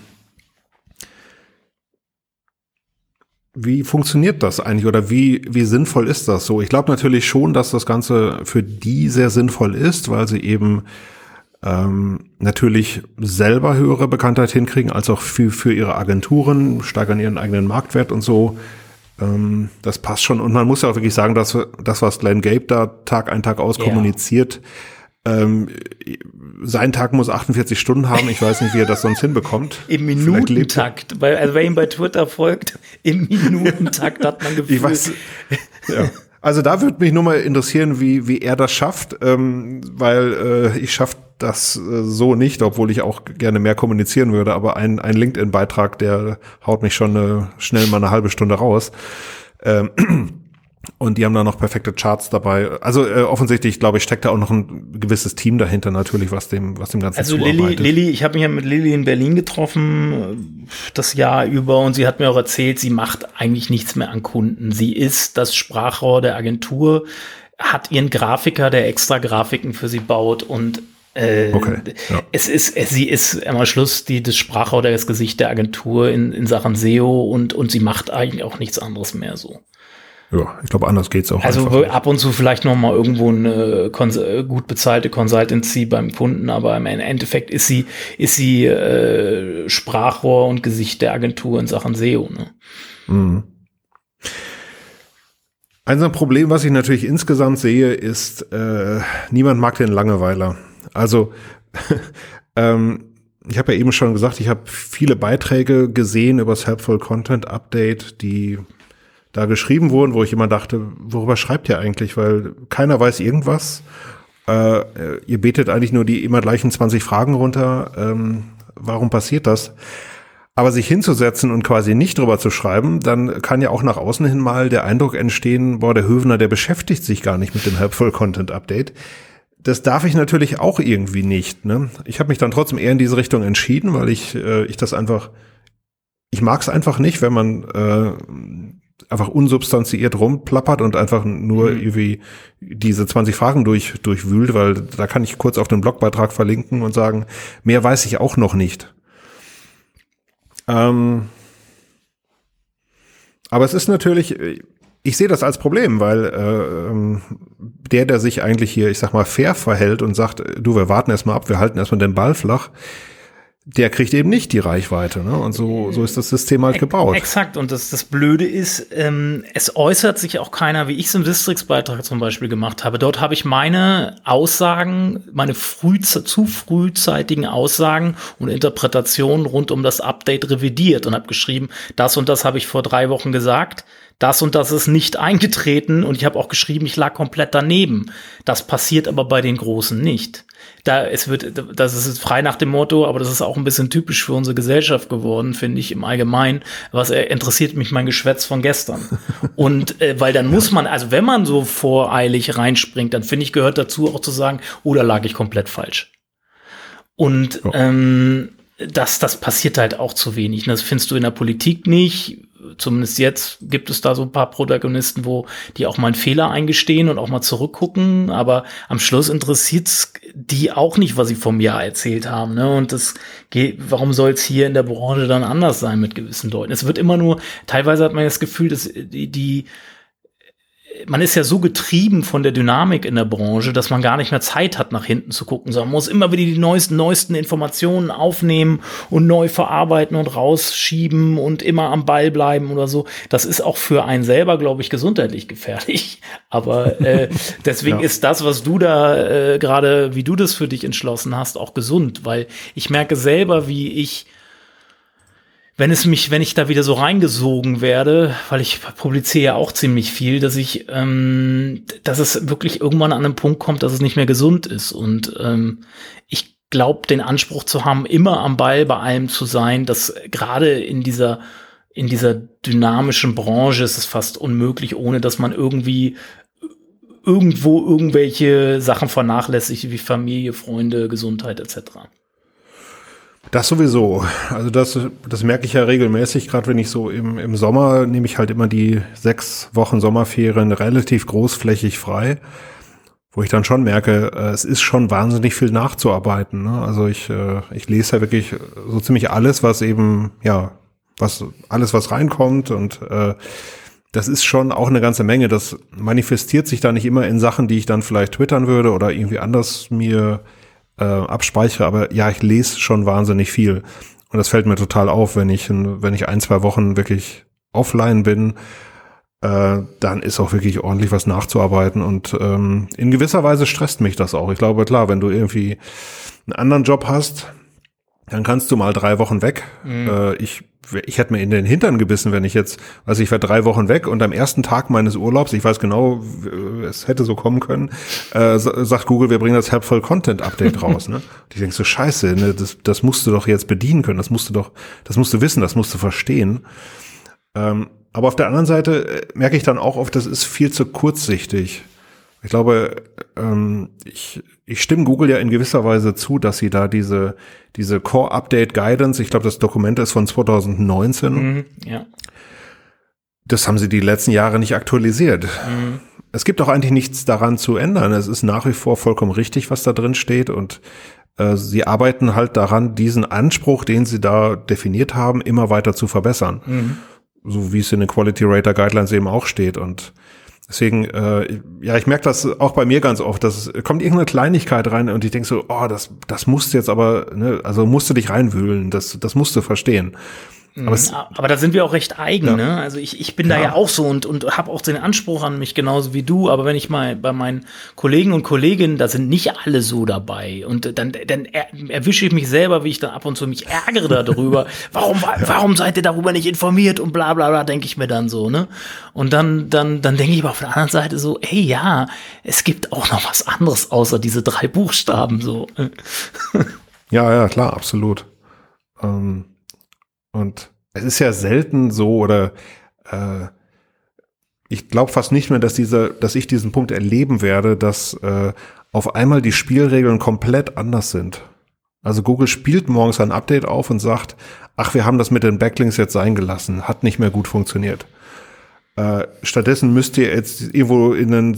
Wie funktioniert das eigentlich oder wie, wie sinnvoll ist das so? Ich glaube natürlich schon, dass das Ganze für die sehr sinnvoll ist, weil sie eben ähm, natürlich selber höhere Bekanntheit hinkriegen, als auch für, für ihre Agenturen, steigern ihren eigenen Marktwert und so. Ähm, das passt schon. Und man muss ja auch wirklich sagen, dass das, was Glenn Gabe da Tag ein, Tag aus kommuniziert, ähm, sein Tag muss 48 Stunden haben. Ich weiß nicht, wie er das sonst hinbekommt. Im Minutentakt. Weil, also wer ihm bei Twitter folgt, im Minutentakt hat man Gefühl. Ich weiß, ja. Also da würde mich nur mal interessieren, wie, wie er das schafft, ähm, weil äh, ich schaffe das äh, so nicht, obwohl ich auch gerne mehr kommunizieren würde, aber ein, ein LinkedIn-Beitrag, der haut mich schon äh, schnell mal eine halbe Stunde raus. Ähm, und die haben da noch perfekte Charts dabei. Also äh, offensichtlich, glaube ich, steckt da auch noch ein gewisses Team dahinter natürlich, was dem, was dem Ganzen Also Lilly, Lilly, ich habe mich ja mit Lilly in Berlin getroffen äh, das Jahr über und sie hat mir auch erzählt, sie macht eigentlich nichts mehr an Kunden. Sie ist das Sprachrohr der Agentur, hat ihren Grafiker, der extra Grafiken für sie baut und äh, okay, ja. es ist, es, sie ist am Schluss die, das Sprachrohr, das Gesicht der Agentur in, in Sachen SEO und, und sie macht eigentlich auch nichts anderes mehr so. Ja, ich glaube, anders geht's auch. Also ab und zu vielleicht noch mal irgendwo eine äh, gut bezahlte Consultancy beim Kunden, aber im Endeffekt ist sie ist sie äh, Sprachrohr und Gesicht der Agentur in Sachen SEO. Ne? Mhm. Ein Problem, was ich natürlich insgesamt sehe, ist, äh, niemand mag den Langeweiler. Also ähm, ich habe ja eben schon gesagt, ich habe viele Beiträge gesehen über das Helpful Content Update, die da geschrieben wurden, wo ich immer dachte, worüber schreibt ihr eigentlich? Weil keiner weiß irgendwas. Äh, ihr betet eigentlich nur die immer gleichen 20 Fragen runter. Ähm, warum passiert das? Aber sich hinzusetzen und quasi nicht drüber zu schreiben, dann kann ja auch nach außen hin mal der Eindruck entstehen, boah, der Hövener, der beschäftigt sich gar nicht mit dem Helpful Content Update. Das darf ich natürlich auch irgendwie nicht. Ne? Ich habe mich dann trotzdem eher in diese Richtung entschieden, weil ich, äh, ich das einfach, ich mag es einfach nicht, wenn man äh, einfach unsubstanziiert rumplappert und einfach nur mhm. irgendwie diese 20 Fragen durch, durchwühlt, weil da kann ich kurz auf den Blogbeitrag verlinken und sagen, mehr weiß ich auch noch nicht. Ähm, aber es ist natürlich, ich sehe das als Problem, weil äh, ähm, der, der sich eigentlich hier, ich sag mal, fair verhält und sagt, du, wir warten erstmal ab, wir halten erstmal den Ball flach, der kriegt eben nicht die Reichweite. Ne? Und so, so ist das System halt gebaut. Exakt. Und das, das Blöde ist, ähm, es äußert sich auch keiner, wie ich es im Districtsbeitrag zum Beispiel gemacht habe. Dort habe ich meine Aussagen, meine früh, zu frühzeitigen Aussagen und Interpretationen rund um das Update revidiert und habe geschrieben, das und das habe ich vor drei Wochen gesagt das und das ist nicht eingetreten und ich habe auch geschrieben, ich lag komplett daneben. Das passiert aber bei den Großen nicht da es wird, das ist frei nach dem Motto, aber das ist auch ein bisschen typisch für unsere Gesellschaft geworden, finde ich im Allgemeinen. Was äh, interessiert mich mein Geschwätz von gestern? Und äh, weil dann muss man, also wenn man so voreilig reinspringt, dann finde ich gehört dazu auch zu sagen, oh, da lag ich komplett falsch. Und oh. ähm, das, das passiert halt auch zu wenig. Das findest du in der Politik nicht zumindest jetzt gibt es da so ein paar Protagonisten, wo die auch mal einen Fehler eingestehen und auch mal zurückgucken, aber am Schluss interessiert's die auch nicht, was sie vom Jahr erzählt haben. Ne? Und das geht, warum soll es hier in der Branche dann anders sein mit gewissen Leuten? Es wird immer nur, teilweise hat man das Gefühl, dass die, die man ist ja so getrieben von der Dynamik in der Branche, dass man gar nicht mehr Zeit hat, nach hinten zu gucken, sondern man muss immer wieder die neuesten, neuesten Informationen aufnehmen und neu verarbeiten und rausschieben und immer am Ball bleiben oder so. Das ist auch für einen selber, glaube ich, gesundheitlich gefährlich. Aber äh, deswegen ja. ist das, was du da äh, gerade, wie du das für dich entschlossen hast, auch gesund, weil ich merke selber, wie ich wenn es mich, wenn ich da wieder so reingesogen werde, weil ich publiziere ja auch ziemlich viel, dass ich, ähm, dass es wirklich irgendwann an einen Punkt kommt, dass es nicht mehr gesund ist. Und ähm, ich glaube, den Anspruch zu haben, immer am Ball bei allem zu sein, dass gerade in dieser in dieser dynamischen Branche ist es fast unmöglich, ohne dass man irgendwie irgendwo irgendwelche Sachen vernachlässigt, wie Familie, Freunde, Gesundheit etc. Das sowieso. Also das, das merke ich ja regelmäßig, gerade wenn ich so im, im Sommer nehme ich halt immer die sechs Wochen Sommerferien relativ großflächig frei, wo ich dann schon merke, äh, es ist schon wahnsinnig viel nachzuarbeiten. Ne? Also ich, äh, ich lese ja wirklich so ziemlich alles, was eben, ja, was, alles, was reinkommt und äh, das ist schon auch eine ganze Menge. Das manifestiert sich da nicht immer in Sachen, die ich dann vielleicht twittern würde oder irgendwie anders mir äh, abspeichere, aber ja, ich lese schon wahnsinnig viel. Und das fällt mir total auf, wenn ich, wenn ich ein, zwei Wochen wirklich offline bin, äh, dann ist auch wirklich ordentlich was nachzuarbeiten. Und ähm, in gewisser Weise stresst mich das auch. Ich glaube, klar, wenn du irgendwie einen anderen Job hast, dann kannst du mal drei Wochen weg. Mhm. Äh, ich, ich hätte mir in den Hintern gebissen, wenn ich jetzt, also ich wäre drei Wochen weg und am ersten Tag meines Urlaubs, ich weiß genau, es hätte so kommen können, äh, sagt Google, wir bringen das Helpful Content Update raus. Ne? Und ich denke so, scheiße, ne, das, das musst du doch jetzt bedienen können, das musst du doch, das musst du wissen, das musst du verstehen. Ähm, aber auf der anderen Seite äh, merke ich dann auch oft, das ist viel zu kurzsichtig. Ich glaube, ähm, ich, ich stimme Google ja in gewisser Weise zu, dass sie da diese, diese Core Update Guidance, ich glaube, das Dokument ist von 2019. Mhm, ja. Das haben sie die letzten Jahre nicht aktualisiert. Mhm. Es gibt auch eigentlich nichts daran zu ändern. Es ist nach wie vor vollkommen richtig, was da drin steht und äh, sie arbeiten halt daran, diesen Anspruch, den sie da definiert haben, immer weiter zu verbessern. Mhm so wie es in den Quality Rater Guidelines eben auch steht. Und deswegen, äh, ja, ich merke das auch bei mir ganz oft, dass es kommt irgendeine Kleinigkeit rein und ich denke so, oh, das, das musst du jetzt aber, ne, also musst du dich reinwühlen, das, das musst du verstehen. Aber, mhm. aber, da sind wir auch recht eigen, ja. ne? Also ich, ich bin ja. da ja auch so und, und habe auch den Anspruch an mich genauso wie du, aber wenn ich mal bei meinen Kollegen und Kolleginnen, da sind nicht alle so dabei und dann, dann er, erwische ich mich selber, wie ich dann ab und zu mich ärgere darüber, warum, warum seid ihr darüber nicht informiert und bla bla bla, denke ich mir dann so, ne? Und dann, dann, dann denke ich aber auf der anderen Seite so, ey ja, es gibt auch noch was anderes außer diese drei Buchstaben so. ja, ja, klar, absolut. Ähm und es ist ja selten so oder äh, ich glaube fast nicht mehr, dass dieser, dass ich diesen Punkt erleben werde, dass äh, auf einmal die Spielregeln komplett anders sind. Also Google spielt morgens ein Update auf und sagt, ach, wir haben das mit den Backlinks jetzt sein gelassen, hat nicht mehr gut funktioniert. Äh, stattdessen müsst ihr jetzt irgendwo in, einen,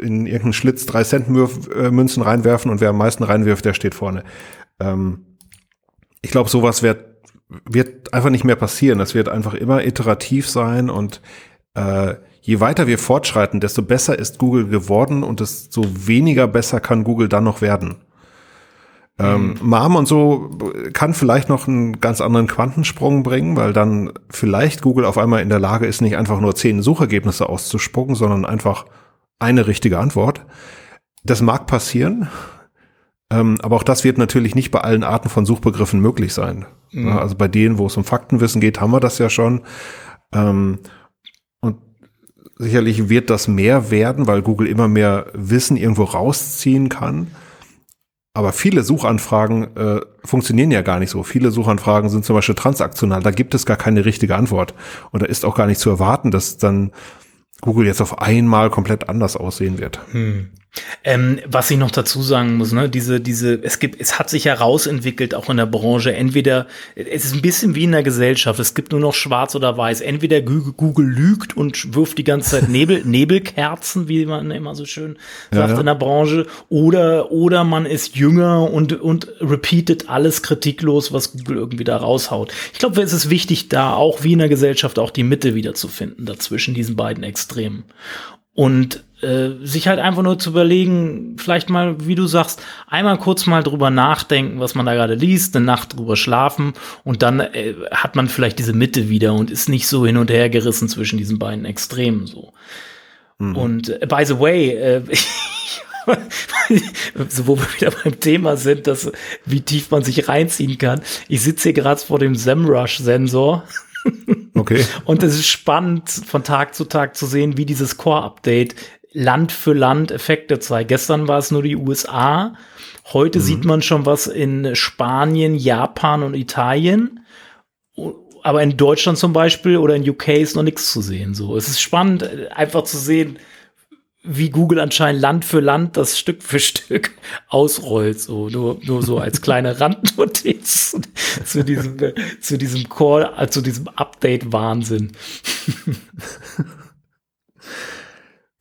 in irgendeinen Schlitz drei Cent äh, Münzen reinwerfen und wer am meisten reinwirft, der steht vorne. Ähm, ich glaube, sowas wird wird einfach nicht mehr passieren. Das wird einfach immer iterativ sein und äh, je weiter wir fortschreiten, desto besser ist Google geworden und desto weniger besser kann Google dann noch werden. Ähm, mhm. MAM und so kann vielleicht noch einen ganz anderen Quantensprung bringen, weil dann vielleicht Google auf einmal in der Lage ist, nicht einfach nur zehn Suchergebnisse auszuspucken, sondern einfach eine richtige Antwort. Das mag passieren, ähm, aber auch das wird natürlich nicht bei allen Arten von Suchbegriffen möglich sein. Mhm. Also bei denen, wo es um Faktenwissen geht, haben wir das ja schon. Ähm, und sicherlich wird das mehr werden, weil Google immer mehr Wissen irgendwo rausziehen kann. Aber viele Suchanfragen äh, funktionieren ja gar nicht so. Viele Suchanfragen sind zum Beispiel transaktional. Da gibt es gar keine richtige Antwort. Und da ist auch gar nicht zu erwarten, dass dann Google jetzt auf einmal komplett anders aussehen wird. Hm. Ähm, was ich noch dazu sagen muss, ne, diese, diese, es gibt, es hat sich herausentwickelt, auch in der Branche. Entweder, es ist ein bisschen wie in der Gesellschaft, es gibt nur noch schwarz oder weiß. Entweder Google lügt und wirft die ganze Zeit Nebel, Nebelkerzen, wie man immer so schön sagt ja, ja. in der Branche, oder, oder man ist jünger und, und repeatet alles kritiklos, was Google irgendwie da raushaut. Ich glaube, es ist wichtig, da auch wie in der Gesellschaft auch die Mitte wiederzufinden, dazwischen diesen beiden Extremen. Und äh, sich halt einfach nur zu überlegen, vielleicht mal, wie du sagst, einmal kurz mal drüber nachdenken, was man da gerade liest, eine Nacht drüber schlafen und dann äh, hat man vielleicht diese Mitte wieder und ist nicht so hin und her gerissen zwischen diesen beiden Extremen so. Mhm. Und äh, by the way, äh, so wo wir wieder beim Thema sind, dass wie tief man sich reinziehen kann. Ich sitze hier gerade vor dem SEMrush-Sensor Okay. Und es ist spannend, von Tag zu Tag zu sehen, wie dieses Core-Update Land für Land Effekte zeigt. Gestern war es nur die USA. Heute mhm. sieht man schon was in Spanien, Japan und Italien. Aber in Deutschland zum Beispiel oder in UK ist noch nichts zu sehen. So, es ist spannend, einfach zu sehen, wie Google anscheinend Land für Land das Stück für Stück ausrollt. So, nur, nur so als kleine Randnotiz zu diesem, zu diesem Call, äh, zu diesem Update-Wahnsinn.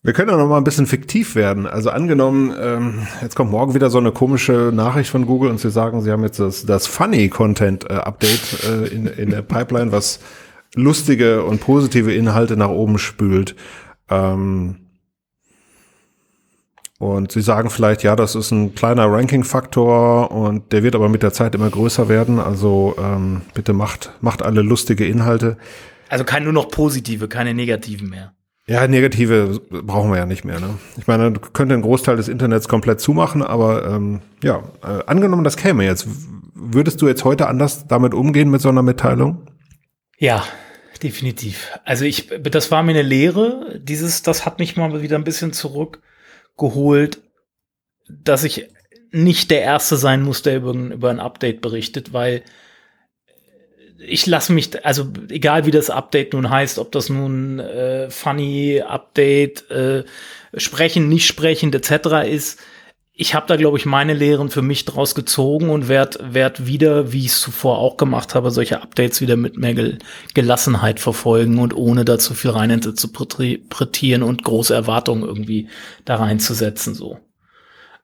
Wir können auch noch mal ein bisschen fiktiv werden. Also angenommen, ähm, jetzt kommt morgen wieder so eine komische Nachricht von Google und sie sagen, sie haben jetzt das, das Funny Content äh, Update äh, in, in der Pipeline, was lustige und positive Inhalte nach oben spült. Ähm, Und sie sagen vielleicht, ja, das ist ein kleiner Ranking-Faktor und der wird aber mit der Zeit immer größer werden. Also ähm, bitte macht, macht alle lustige Inhalte. Also kein nur noch positive, keine negativen mehr. Ja, negative brauchen wir ja nicht mehr. Ne? Ich meine, du könntest den Großteil des Internets komplett zumachen, aber ähm, ja, äh, angenommen, das käme jetzt. Würdest du jetzt heute anders damit umgehen mit so einer Mitteilung? Ja, definitiv. Also ich, das war mir eine Lehre. Dieses, das hat mich mal wieder ein bisschen zurückgeholt, dass ich nicht der Erste sein muss, der über, über ein Update berichtet, weil ich lasse mich, also egal wie das Update nun heißt, ob das nun äh, funny Update, äh, sprechen, nicht sprechen etc. ist, ich habe da glaube ich meine Lehren für mich draus gezogen und werd werd wieder, wie ich es zuvor auch gemacht habe, solche Updates wieder mit mehr Gel Gelassenheit verfolgen und ohne da zu viel rein zu interpretieren und große Erwartungen irgendwie da reinzusetzen so.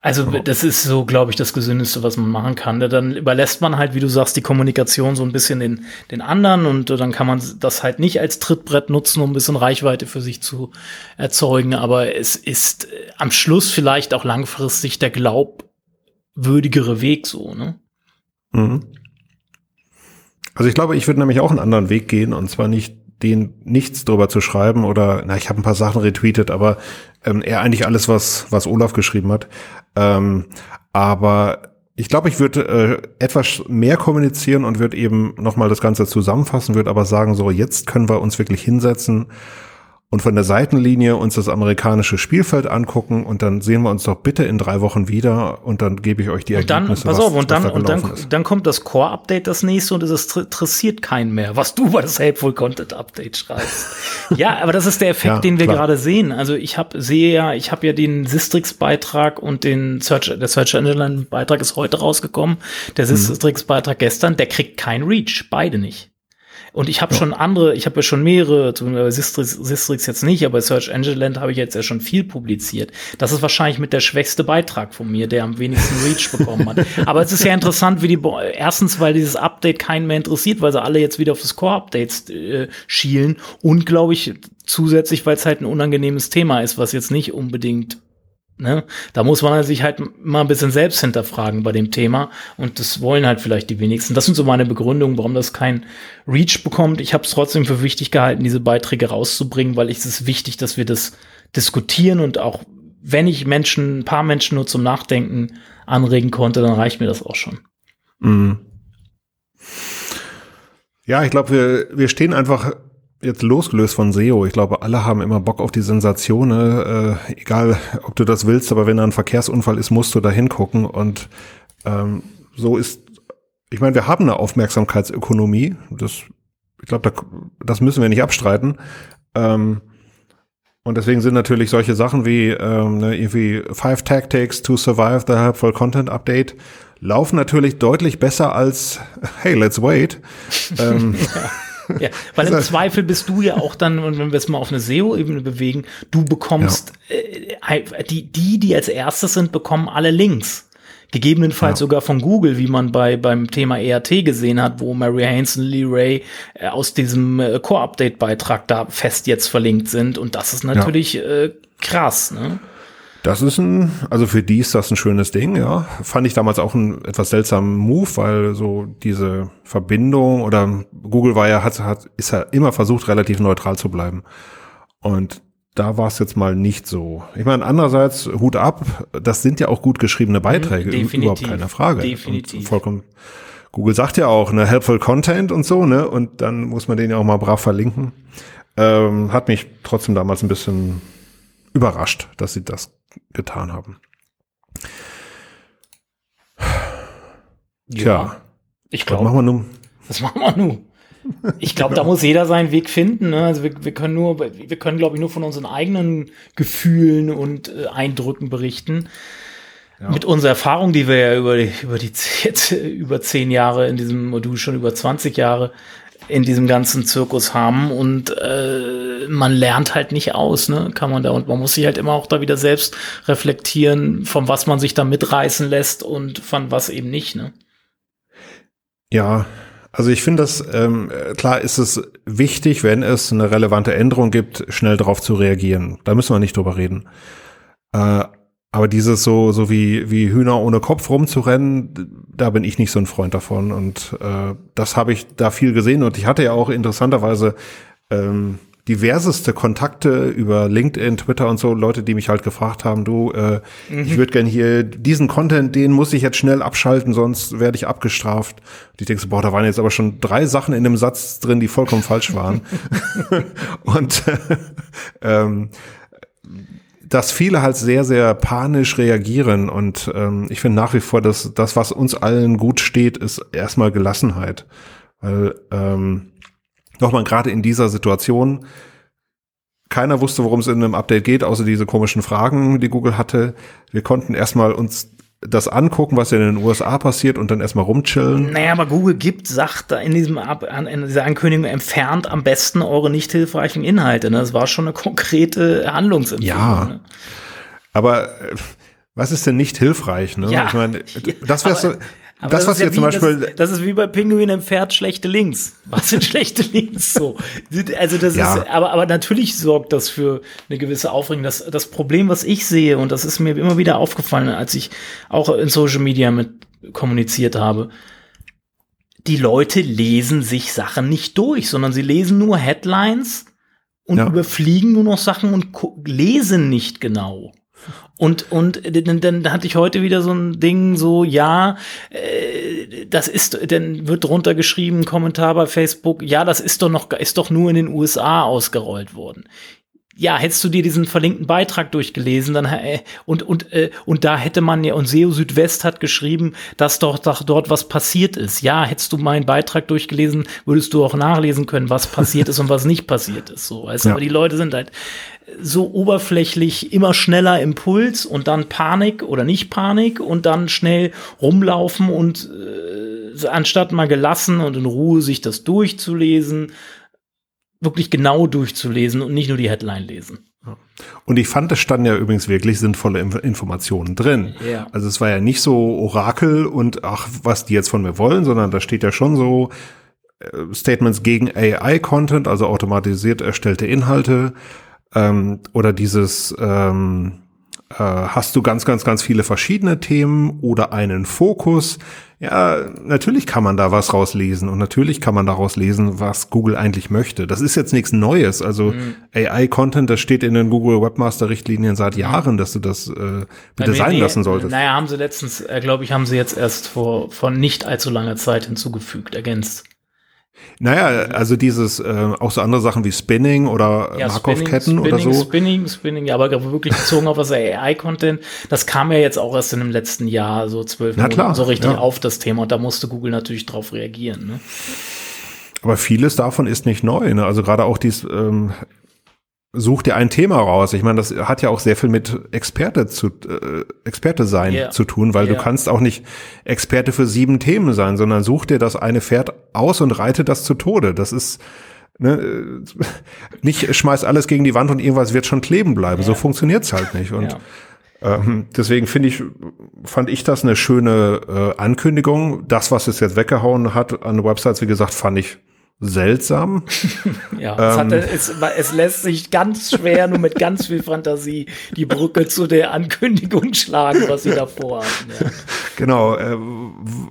Also das ist so, glaube ich, das Gesündeste, was man machen kann. Dann überlässt man halt, wie du sagst, die Kommunikation so ein bisschen den, den anderen und dann kann man das halt nicht als Trittbrett nutzen, um ein bisschen Reichweite für sich zu erzeugen. Aber es ist äh, am Schluss vielleicht auch langfristig der glaubwürdigere Weg so, ne? Mhm. Also ich glaube, ich würde nämlich auch einen anderen Weg gehen und zwar nicht den nichts drüber zu schreiben oder na, ich habe ein paar Sachen retweetet, aber ähm, eher eigentlich alles, was was Olaf geschrieben hat. Ähm, aber ich glaube, ich würde äh, etwas mehr kommunizieren und würde eben nochmal das Ganze zusammenfassen, würde aber sagen, so jetzt können wir uns wirklich hinsetzen und von der Seitenlinie uns das amerikanische Spielfeld angucken und dann sehen wir uns doch bitte in drei Wochen wieder und dann gebe ich euch die und Ergebnisse. Dann, pass auf, und dann, da und dann, dann kommt das Core-Update das nächste und es interessiert keinen mehr, was du bei das Helpful Content Update schreibst. ja, aber das ist der Effekt, ja, den wir gerade sehen. Also ich habe sehe ja, ich habe ja den Sistrix-Beitrag und den Search, der Search Engine-Beitrag ist heute rausgekommen. Der mhm. Sistrix-Beitrag gestern, der kriegt kein Reach, beide nicht. Und ich habe ja. schon andere, ich habe ja schon mehrere, Sistrix, Sistrix jetzt nicht, aber Search Engine Land habe ich jetzt ja schon viel publiziert. Das ist wahrscheinlich mit der schwächste Beitrag von mir, der am wenigsten Reach bekommen hat. Aber es ist ja interessant, wie die, erstens, weil dieses Update keinen mehr interessiert, weil sie alle jetzt wieder auf das Core-Updates äh, schielen und glaube ich zusätzlich, weil es halt ein unangenehmes Thema ist, was jetzt nicht unbedingt Ne? Da muss man sich halt mal ein bisschen selbst hinterfragen bei dem Thema und das wollen halt vielleicht die wenigsten. Das sind so meine Begründungen, warum das kein Reach bekommt. Ich habe es trotzdem für wichtig gehalten, diese Beiträge rauszubringen, weil es ist wichtig, dass wir das diskutieren und auch wenn ich Menschen, ein paar Menschen nur zum Nachdenken anregen konnte, dann reicht mir das auch schon. Mhm. Ja, ich glaube, wir, wir stehen einfach jetzt losgelöst von SEO, ich glaube, alle haben immer Bock auf die Sensation, äh, egal ob du das willst, aber wenn da ein Verkehrsunfall ist, musst du da hingucken und ähm, so ist, ich meine, wir haben eine Aufmerksamkeitsökonomie, das, ich glaube, da, das müssen wir nicht abstreiten. Ähm, und deswegen sind natürlich solche Sachen wie ähm, ne, irgendwie Five Tactics to Survive the Helpful Content Update laufen natürlich deutlich besser als Hey, let's wait. ähm, ja. Weil im Zweifel bist du ja auch dann, wenn wir es mal auf eine SEO-Ebene bewegen, du bekommst, ja. äh, die, die, die als erstes sind, bekommen alle Links. Gegebenenfalls ja. sogar von Google, wie man bei beim Thema ERT gesehen hat, wo Mary Haynes und Lee Ray äh, aus diesem äh, Core-Update-Beitrag da fest jetzt verlinkt sind. Und das ist natürlich ja. äh, krass, ne? Das ist ein, also für die ist das ein schönes Ding, ja. Fand ich damals auch ein etwas seltsamen Move, weil so diese Verbindung oder Google war ja, hat, hat, ist ja immer versucht, relativ neutral zu bleiben. Und da war es jetzt mal nicht so. Ich meine, andererseits Hut ab, das sind ja auch gut geschriebene mhm, Beiträge, Definitiv. überhaupt keine Frage. Definitiv. Und vollkommen. Google sagt ja auch, ne, helpful Content und so, ne, und dann muss man den ja auch mal brav verlinken. Ähm, hat mich trotzdem damals ein bisschen überrascht, dass sie das getan haben. Ja. Tja, ich glaube. Was machen wir nun? Was machen wir nun? Ich glaube, genau. da muss jeder seinen Weg finden. Ne? Also wir, wir können nur, wir können, glaube ich, nur von unseren eigenen Gefühlen und äh, Eindrücken berichten. Ja. Mit unserer Erfahrung, die wir ja über die, über die jetzt über zehn Jahre in diesem Modul schon über 20 Jahre in diesem ganzen Zirkus haben und äh, man lernt halt nicht aus, ne? Kann man da und man muss sich halt immer auch da wieder selbst reflektieren, von was man sich da mitreißen lässt und von was eben nicht, ne? Ja, also ich finde das, ähm, klar ist es wichtig, wenn es eine relevante Änderung gibt, schnell darauf zu reagieren. Da müssen wir nicht drüber reden. Äh, aber dieses so, so wie, wie Hühner ohne Kopf rumzurennen, da bin ich nicht so ein Freund davon. Und äh, das habe ich da viel gesehen. Und ich hatte ja auch interessanterweise ähm, diverseste Kontakte über LinkedIn, Twitter und so, Leute, die mich halt gefragt haben, du, äh, mhm. ich würde gern hier diesen Content, den muss ich jetzt schnell abschalten, sonst werde ich abgestraft. Und ich denke so, boah, da waren jetzt aber schon drei Sachen in dem Satz drin, die vollkommen falsch waren. und äh, ähm, dass viele halt sehr, sehr panisch reagieren. Und ähm, ich finde nach wie vor, dass das, was uns allen gut steht, ist erstmal Gelassenheit. Weil ähm, nochmal gerade in dieser Situation, keiner wusste, worum es in einem Update geht, außer diese komischen Fragen, die Google hatte. Wir konnten erstmal uns das angucken, was in den USA passiert und dann erstmal rumchillen. Naja, aber Google gibt, sagt da in diesem Ab in dieser Ankündigung, entfernt am besten eure nicht hilfreichen Inhalte. Ne? Das war schon eine konkrete Handlungsempfehlung. Ja. Ne? Aber äh, was ist denn nicht hilfreich? Ne? Ja, ich meine, das wäre so, aber das, das was ja wir zum Beispiel. Das, das, ist wie bei Pinguin im Pferd schlechte Links. Was sind schlechte Links so? Also das ja. ist, aber, aber natürlich sorgt das für eine gewisse Aufregung. Das, das Problem, was ich sehe, und das ist mir immer wieder aufgefallen, als ich auch in Social Media mit kommuniziert habe, die Leute lesen sich Sachen nicht durch, sondern sie lesen nur Headlines und ja. überfliegen nur noch Sachen und lesen nicht genau. Und, und dann, dann hatte ich heute wieder so ein Ding, so, ja, äh, das ist, dann wird drunter geschrieben, Kommentar bei Facebook, ja, das ist doch noch, ist doch nur in den USA ausgerollt worden ja, hättest du dir diesen verlinkten Beitrag durchgelesen, dann äh, und und äh, und da hätte man ja und SEO Südwest hat geschrieben, dass doch, doch dort was passiert ist. Ja, hättest du meinen Beitrag durchgelesen, würdest du auch nachlesen können, was passiert ist und was nicht passiert ist. So, also, ja. aber die Leute sind halt so oberflächlich immer schneller Impuls und dann Panik oder nicht Panik und dann schnell rumlaufen und äh, anstatt mal gelassen und in Ruhe sich das durchzulesen, wirklich genau durchzulesen und nicht nur die Headline lesen. Und ich fand, es standen ja übrigens wirklich sinnvolle Informationen drin. Ja. Also es war ja nicht so Orakel und ach, was die jetzt von mir wollen, sondern da steht ja schon so äh, Statements gegen AI-Content, also automatisiert erstellte Inhalte ähm, oder dieses ähm, äh, hast du ganz, ganz, ganz viele verschiedene Themen oder einen Fokus. Ja, natürlich kann man da was rauslesen und natürlich kann man daraus lesen, was Google eigentlich möchte. Das ist jetzt nichts Neues. Also mhm. AI-Content, das steht in den Google Webmaster-Richtlinien seit Jahren, dass du das äh, bitte nee, sein nee, lassen solltest. Naja, haben sie letztens, äh, glaube ich, haben sie jetzt erst vor, vor nicht allzu langer Zeit hinzugefügt, ergänzt. Naja, also dieses, äh, auch so andere Sachen wie Spinning oder ja, Markov-Ketten oder so. Spinning, Spinning, ja, aber wirklich bezogen auf das AI-Content, das kam ja jetzt auch erst in dem letzten Jahr, so zwölf Minuten, so richtig ja. auf das Thema und da musste Google natürlich drauf reagieren. Ne? Aber vieles davon ist nicht neu. Ne? Also gerade auch dies, ähm, such dir ein Thema raus. Ich meine, das hat ja auch sehr viel mit Experte zu äh, Experte sein yeah. zu tun, weil yeah. du kannst auch nicht Experte für sieben Themen sein, sondern such dir das eine Pferd aus und reite das zu Tode. Das ist ne, nicht schmeiß alles gegen die Wand und irgendwas wird schon kleben bleiben. Yeah. So funktioniert's halt nicht. Und ähm, deswegen finde ich, fand ich das eine schöne äh, Ankündigung. Das, was es jetzt weggehauen hat an Websites, wie gesagt, fand ich seltsam. ja, es, hatte, ähm. es, es, lässt sich ganz schwer nur mit ganz viel Fantasie die Brücke zu der Ankündigung schlagen, was sie davor hatten. Ja. Genau. Äh,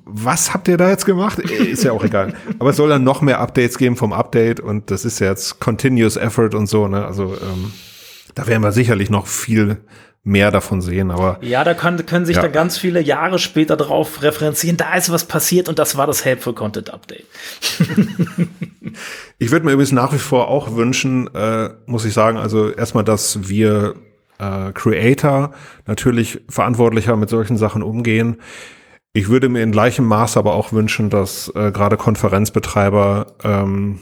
was habt ihr da jetzt gemacht? Äh, ist ja auch egal. Aber es soll dann noch mehr Updates geben vom Update und das ist ja jetzt Continuous Effort und so. Ne? Also ähm, da werden wir sicherlich noch viel mehr davon sehen, aber. Ja, da können, können sich ja. dann ganz viele Jahre später drauf referenzieren, da ist was passiert und das war das Helpful Content Update. ich würde mir übrigens nach wie vor auch wünschen, äh, muss ich sagen, also erstmal, dass wir äh, Creator natürlich verantwortlicher mit solchen Sachen umgehen. Ich würde mir in gleichem Maß aber auch wünschen, dass äh, gerade Konferenzbetreiber ähm,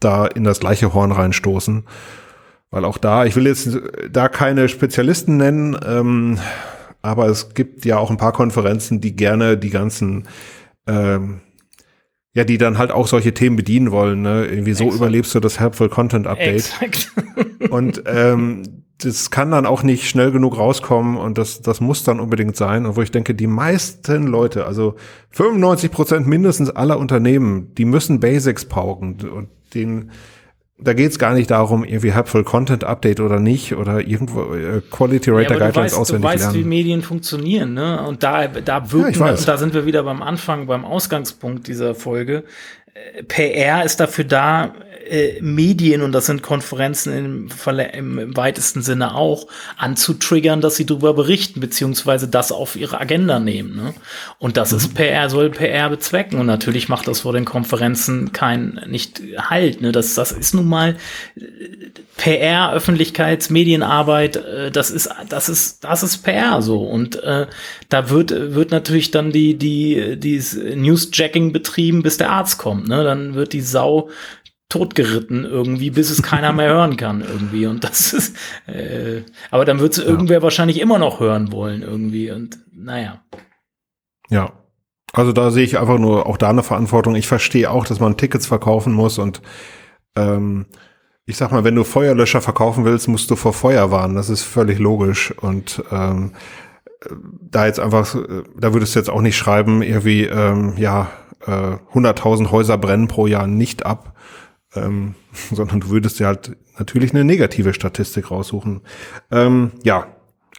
da in das gleiche Horn reinstoßen weil auch da, ich will jetzt da keine Spezialisten nennen, ähm, aber es gibt ja auch ein paar Konferenzen, die gerne die ganzen, ähm, ja, die dann halt auch solche Themen bedienen wollen. Ne? Irgendwie so Exakt. überlebst du das Helpful Content Update. Exakt. und ähm, das kann dann auch nicht schnell genug rauskommen und das, das muss dann unbedingt sein. Und wo ich denke, die meisten Leute, also 95 Prozent mindestens aller Unternehmen, die müssen Basics pauken und den da geht es gar nicht darum, irgendwie Helpful Content Update oder nicht oder irgendwo äh, Quality Rater ja, Guidelines weißt, auswendig du weißt, lernen. wie Medien funktionieren, ne? Und da, da wirken, ja, und da sind wir wieder beim Anfang, beim Ausgangspunkt dieser Folge. Äh, PR ist dafür da, äh, Medien, und das sind Konferenzen im, im, im, weitesten Sinne auch, anzutriggern, dass sie darüber berichten, beziehungsweise das auf ihre Agenda nehmen. Ne? Und das mhm. ist PR, soll PR bezwecken. Und natürlich macht das vor den Konferenzen kein, nicht Halt. Ne? Das, das ist nun mal äh, PR, Öffentlichkeits-, Medienarbeit, äh, das ist, das ist, das ist PR so. Und äh, da wird, wird natürlich dann die, die, dieses Newsjacking betrieben, bis der Arzt kommt. Ne? Dann wird die Sau totgeritten irgendwie, bis es keiner mehr hören kann irgendwie. Und das ist, äh, aber dann wird es ja. irgendwer wahrscheinlich immer noch hören wollen irgendwie. Und naja. Ja. Also da sehe ich einfach nur auch da eine Verantwortung. Ich verstehe auch, dass man Tickets verkaufen muss und ähm, ich sag mal, wenn du Feuerlöscher verkaufen willst, musst du vor Feuer warnen. Das ist völlig logisch. Und ähm, da jetzt einfach, da würdest du jetzt auch nicht schreiben, irgendwie, ähm, ja, äh, 100.000 Häuser brennen pro Jahr nicht ab ähm, sondern du würdest dir halt natürlich eine negative Statistik raussuchen. Ähm, ja,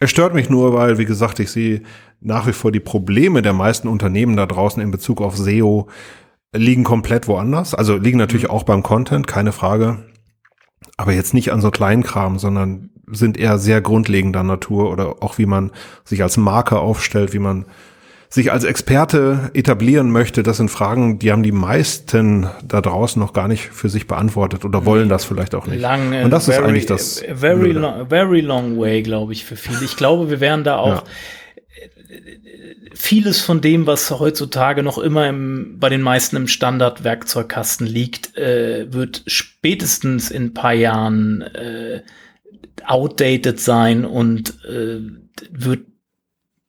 es stört mich nur, weil, wie gesagt, ich sehe nach wie vor die Probleme der meisten Unternehmen da draußen in Bezug auf SEO liegen komplett woanders. Also liegen natürlich mhm. auch beim Content, keine Frage. Aber jetzt nicht an so kleinen Kram, sondern sind eher sehr grundlegender Natur oder auch wie man sich als Marke aufstellt, wie man sich als Experte etablieren möchte, das sind Fragen, die haben die meisten da draußen noch gar nicht für sich beantwortet oder wollen das vielleicht auch nicht. Lang, Und das very, ist eigentlich das. Very long, very long way, glaube ich, für viele. Ich glaube, wir werden da auch ja. vieles von dem, was heutzutage noch immer im, bei den meisten im Standard-Werkzeugkasten liegt, äh, wird spätestens in ein paar Jahren äh, outdated sein und äh, wird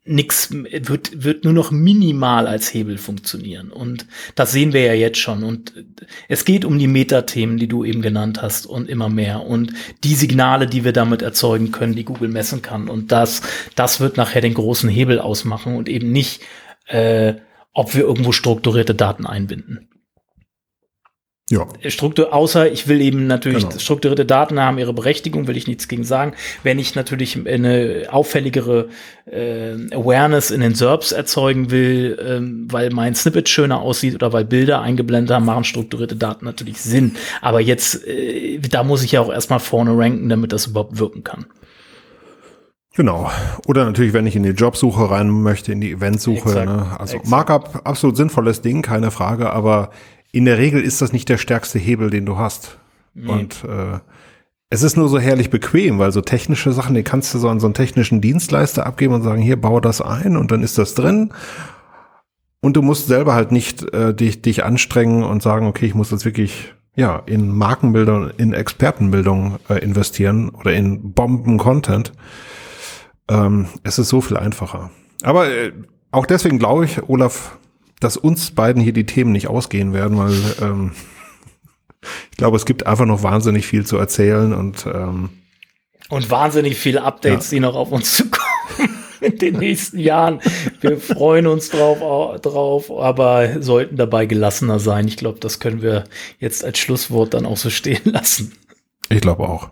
nix wird wird nur noch minimal als Hebel funktionieren. Und das sehen wir ja jetzt schon. Und es geht um die Metathemen, die du eben genannt hast und immer mehr. Und die Signale, die wir damit erzeugen können, die Google messen kann. Und das das wird nachher den großen Hebel ausmachen und eben nicht äh, ob wir irgendwo strukturierte Daten einbinden. Ja. Struktur, außer ich will eben natürlich genau. strukturierte Daten haben ihre Berechtigung, will ich nichts gegen sagen. Wenn ich natürlich eine auffälligere äh, Awareness in den SERPs erzeugen will, ähm, weil mein Snippet schöner aussieht oder weil Bilder eingeblendet haben, machen strukturierte Daten natürlich Sinn. Aber jetzt, äh, da muss ich ja auch erstmal vorne ranken, damit das überhaupt wirken kann. Genau. Oder natürlich, wenn ich in die Jobsuche rein möchte, in die Eventsuche. Ne? Also Exakt. Markup, absolut sinnvolles Ding, keine Frage, aber in der Regel ist das nicht der stärkste Hebel, den du hast. Nee. Und äh, es ist nur so herrlich bequem, weil so technische Sachen, die kannst du so an so einen technischen Dienstleister abgeben und sagen, hier, baue das ein und dann ist das drin. Und du musst selber halt nicht äh, dich, dich anstrengen und sagen, okay, ich muss jetzt wirklich ja in Markenbildung, in Expertenbildung äh, investieren oder in Bomben-Content. Ähm, es ist so viel einfacher. Aber äh, auch deswegen glaube ich, Olaf, dass uns beiden hier die Themen nicht ausgehen werden, weil ähm, ich glaube, es gibt einfach noch wahnsinnig viel zu erzählen und ähm, und wahnsinnig viele Updates, ja. die noch auf uns zukommen in den nächsten Jahren. Wir freuen uns drauf, drauf, aber sollten dabei gelassener sein. Ich glaube, das können wir jetzt als Schlusswort dann auch so stehen lassen. Ich glaube auch.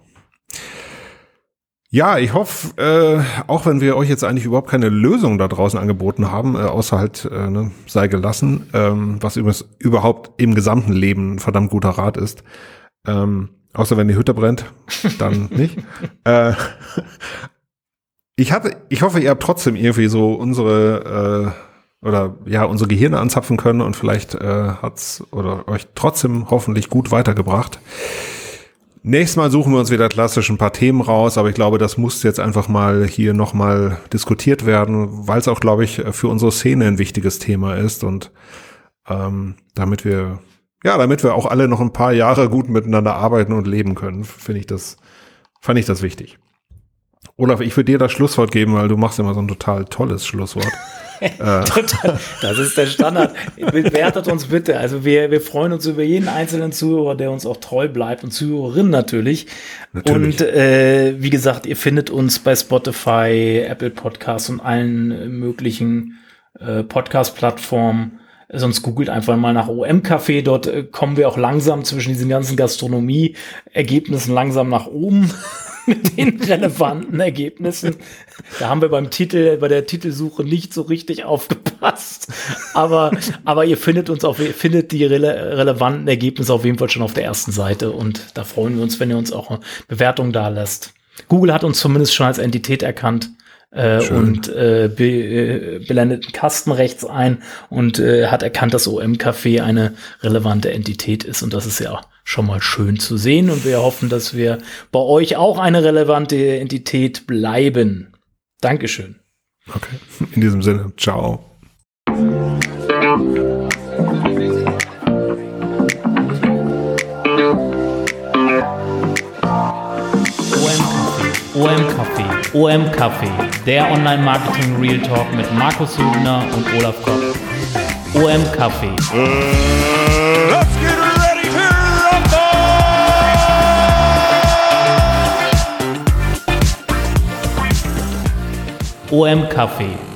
Ja, ich hoffe, äh, auch wenn wir euch jetzt eigentlich überhaupt keine Lösung da draußen angeboten haben, äh, außer halt äh, ne, sei gelassen, ähm, was übrigens überhaupt im gesamten Leben ein verdammt guter Rat ist. Ähm, außer wenn die Hütte brennt, dann nicht. Äh, ich hatte, ich hoffe, ihr habt trotzdem irgendwie so unsere äh, oder ja unsere Gehirne anzapfen können und vielleicht äh, hat's oder euch trotzdem hoffentlich gut weitergebracht. Nächstes Mal suchen wir uns wieder klassisch ein paar Themen raus, aber ich glaube, das muss jetzt einfach mal hier nochmal diskutiert werden, weil es auch, glaube ich, für unsere Szene ein wichtiges Thema ist und ähm, damit wir, ja, damit wir auch alle noch ein paar Jahre gut miteinander arbeiten und leben können, finde ich das, fand ich das wichtig. Olaf, ich würde dir das Schlusswort geben, weil du machst immer so ein total tolles Schlusswort. das ist der Standard. Bewertet uns bitte. Also wir, wir freuen uns über jeden einzelnen Zuhörer, der uns auch treu bleibt und Zuhörerin natürlich. natürlich. Und äh, wie gesagt, ihr findet uns bei Spotify, Apple Podcasts und allen möglichen äh, Podcast-Plattformen. Sonst googelt einfach mal nach OM Café. Dort äh, kommen wir auch langsam zwischen diesen ganzen Gastronomie-Ergebnissen langsam nach oben mit den relevanten Ergebnissen. Da haben wir beim Titel, bei der Titelsuche nicht so richtig aufgepasst. Aber, aber ihr findet uns auf, findet die rele relevanten Ergebnisse auf jeden Fall schon auf der ersten Seite. Und da freuen wir uns, wenn ihr uns auch eine Bewertung da lässt. Google hat uns zumindest schon als Entität erkannt äh, und äh, be, äh, blendet einen Kasten rechts ein und äh, hat erkannt, dass OM-Café eine relevante Entität ist. Und das ist ja schon mal schön zu sehen. Und wir hoffen, dass wir bei euch auch eine relevante Entität bleiben. Dankeschön. Okay, in diesem Sinne, ciao. OM Café, der Online Marketing Real Talk mit Markus Hübner und Olaf Kopp. OM to OM Café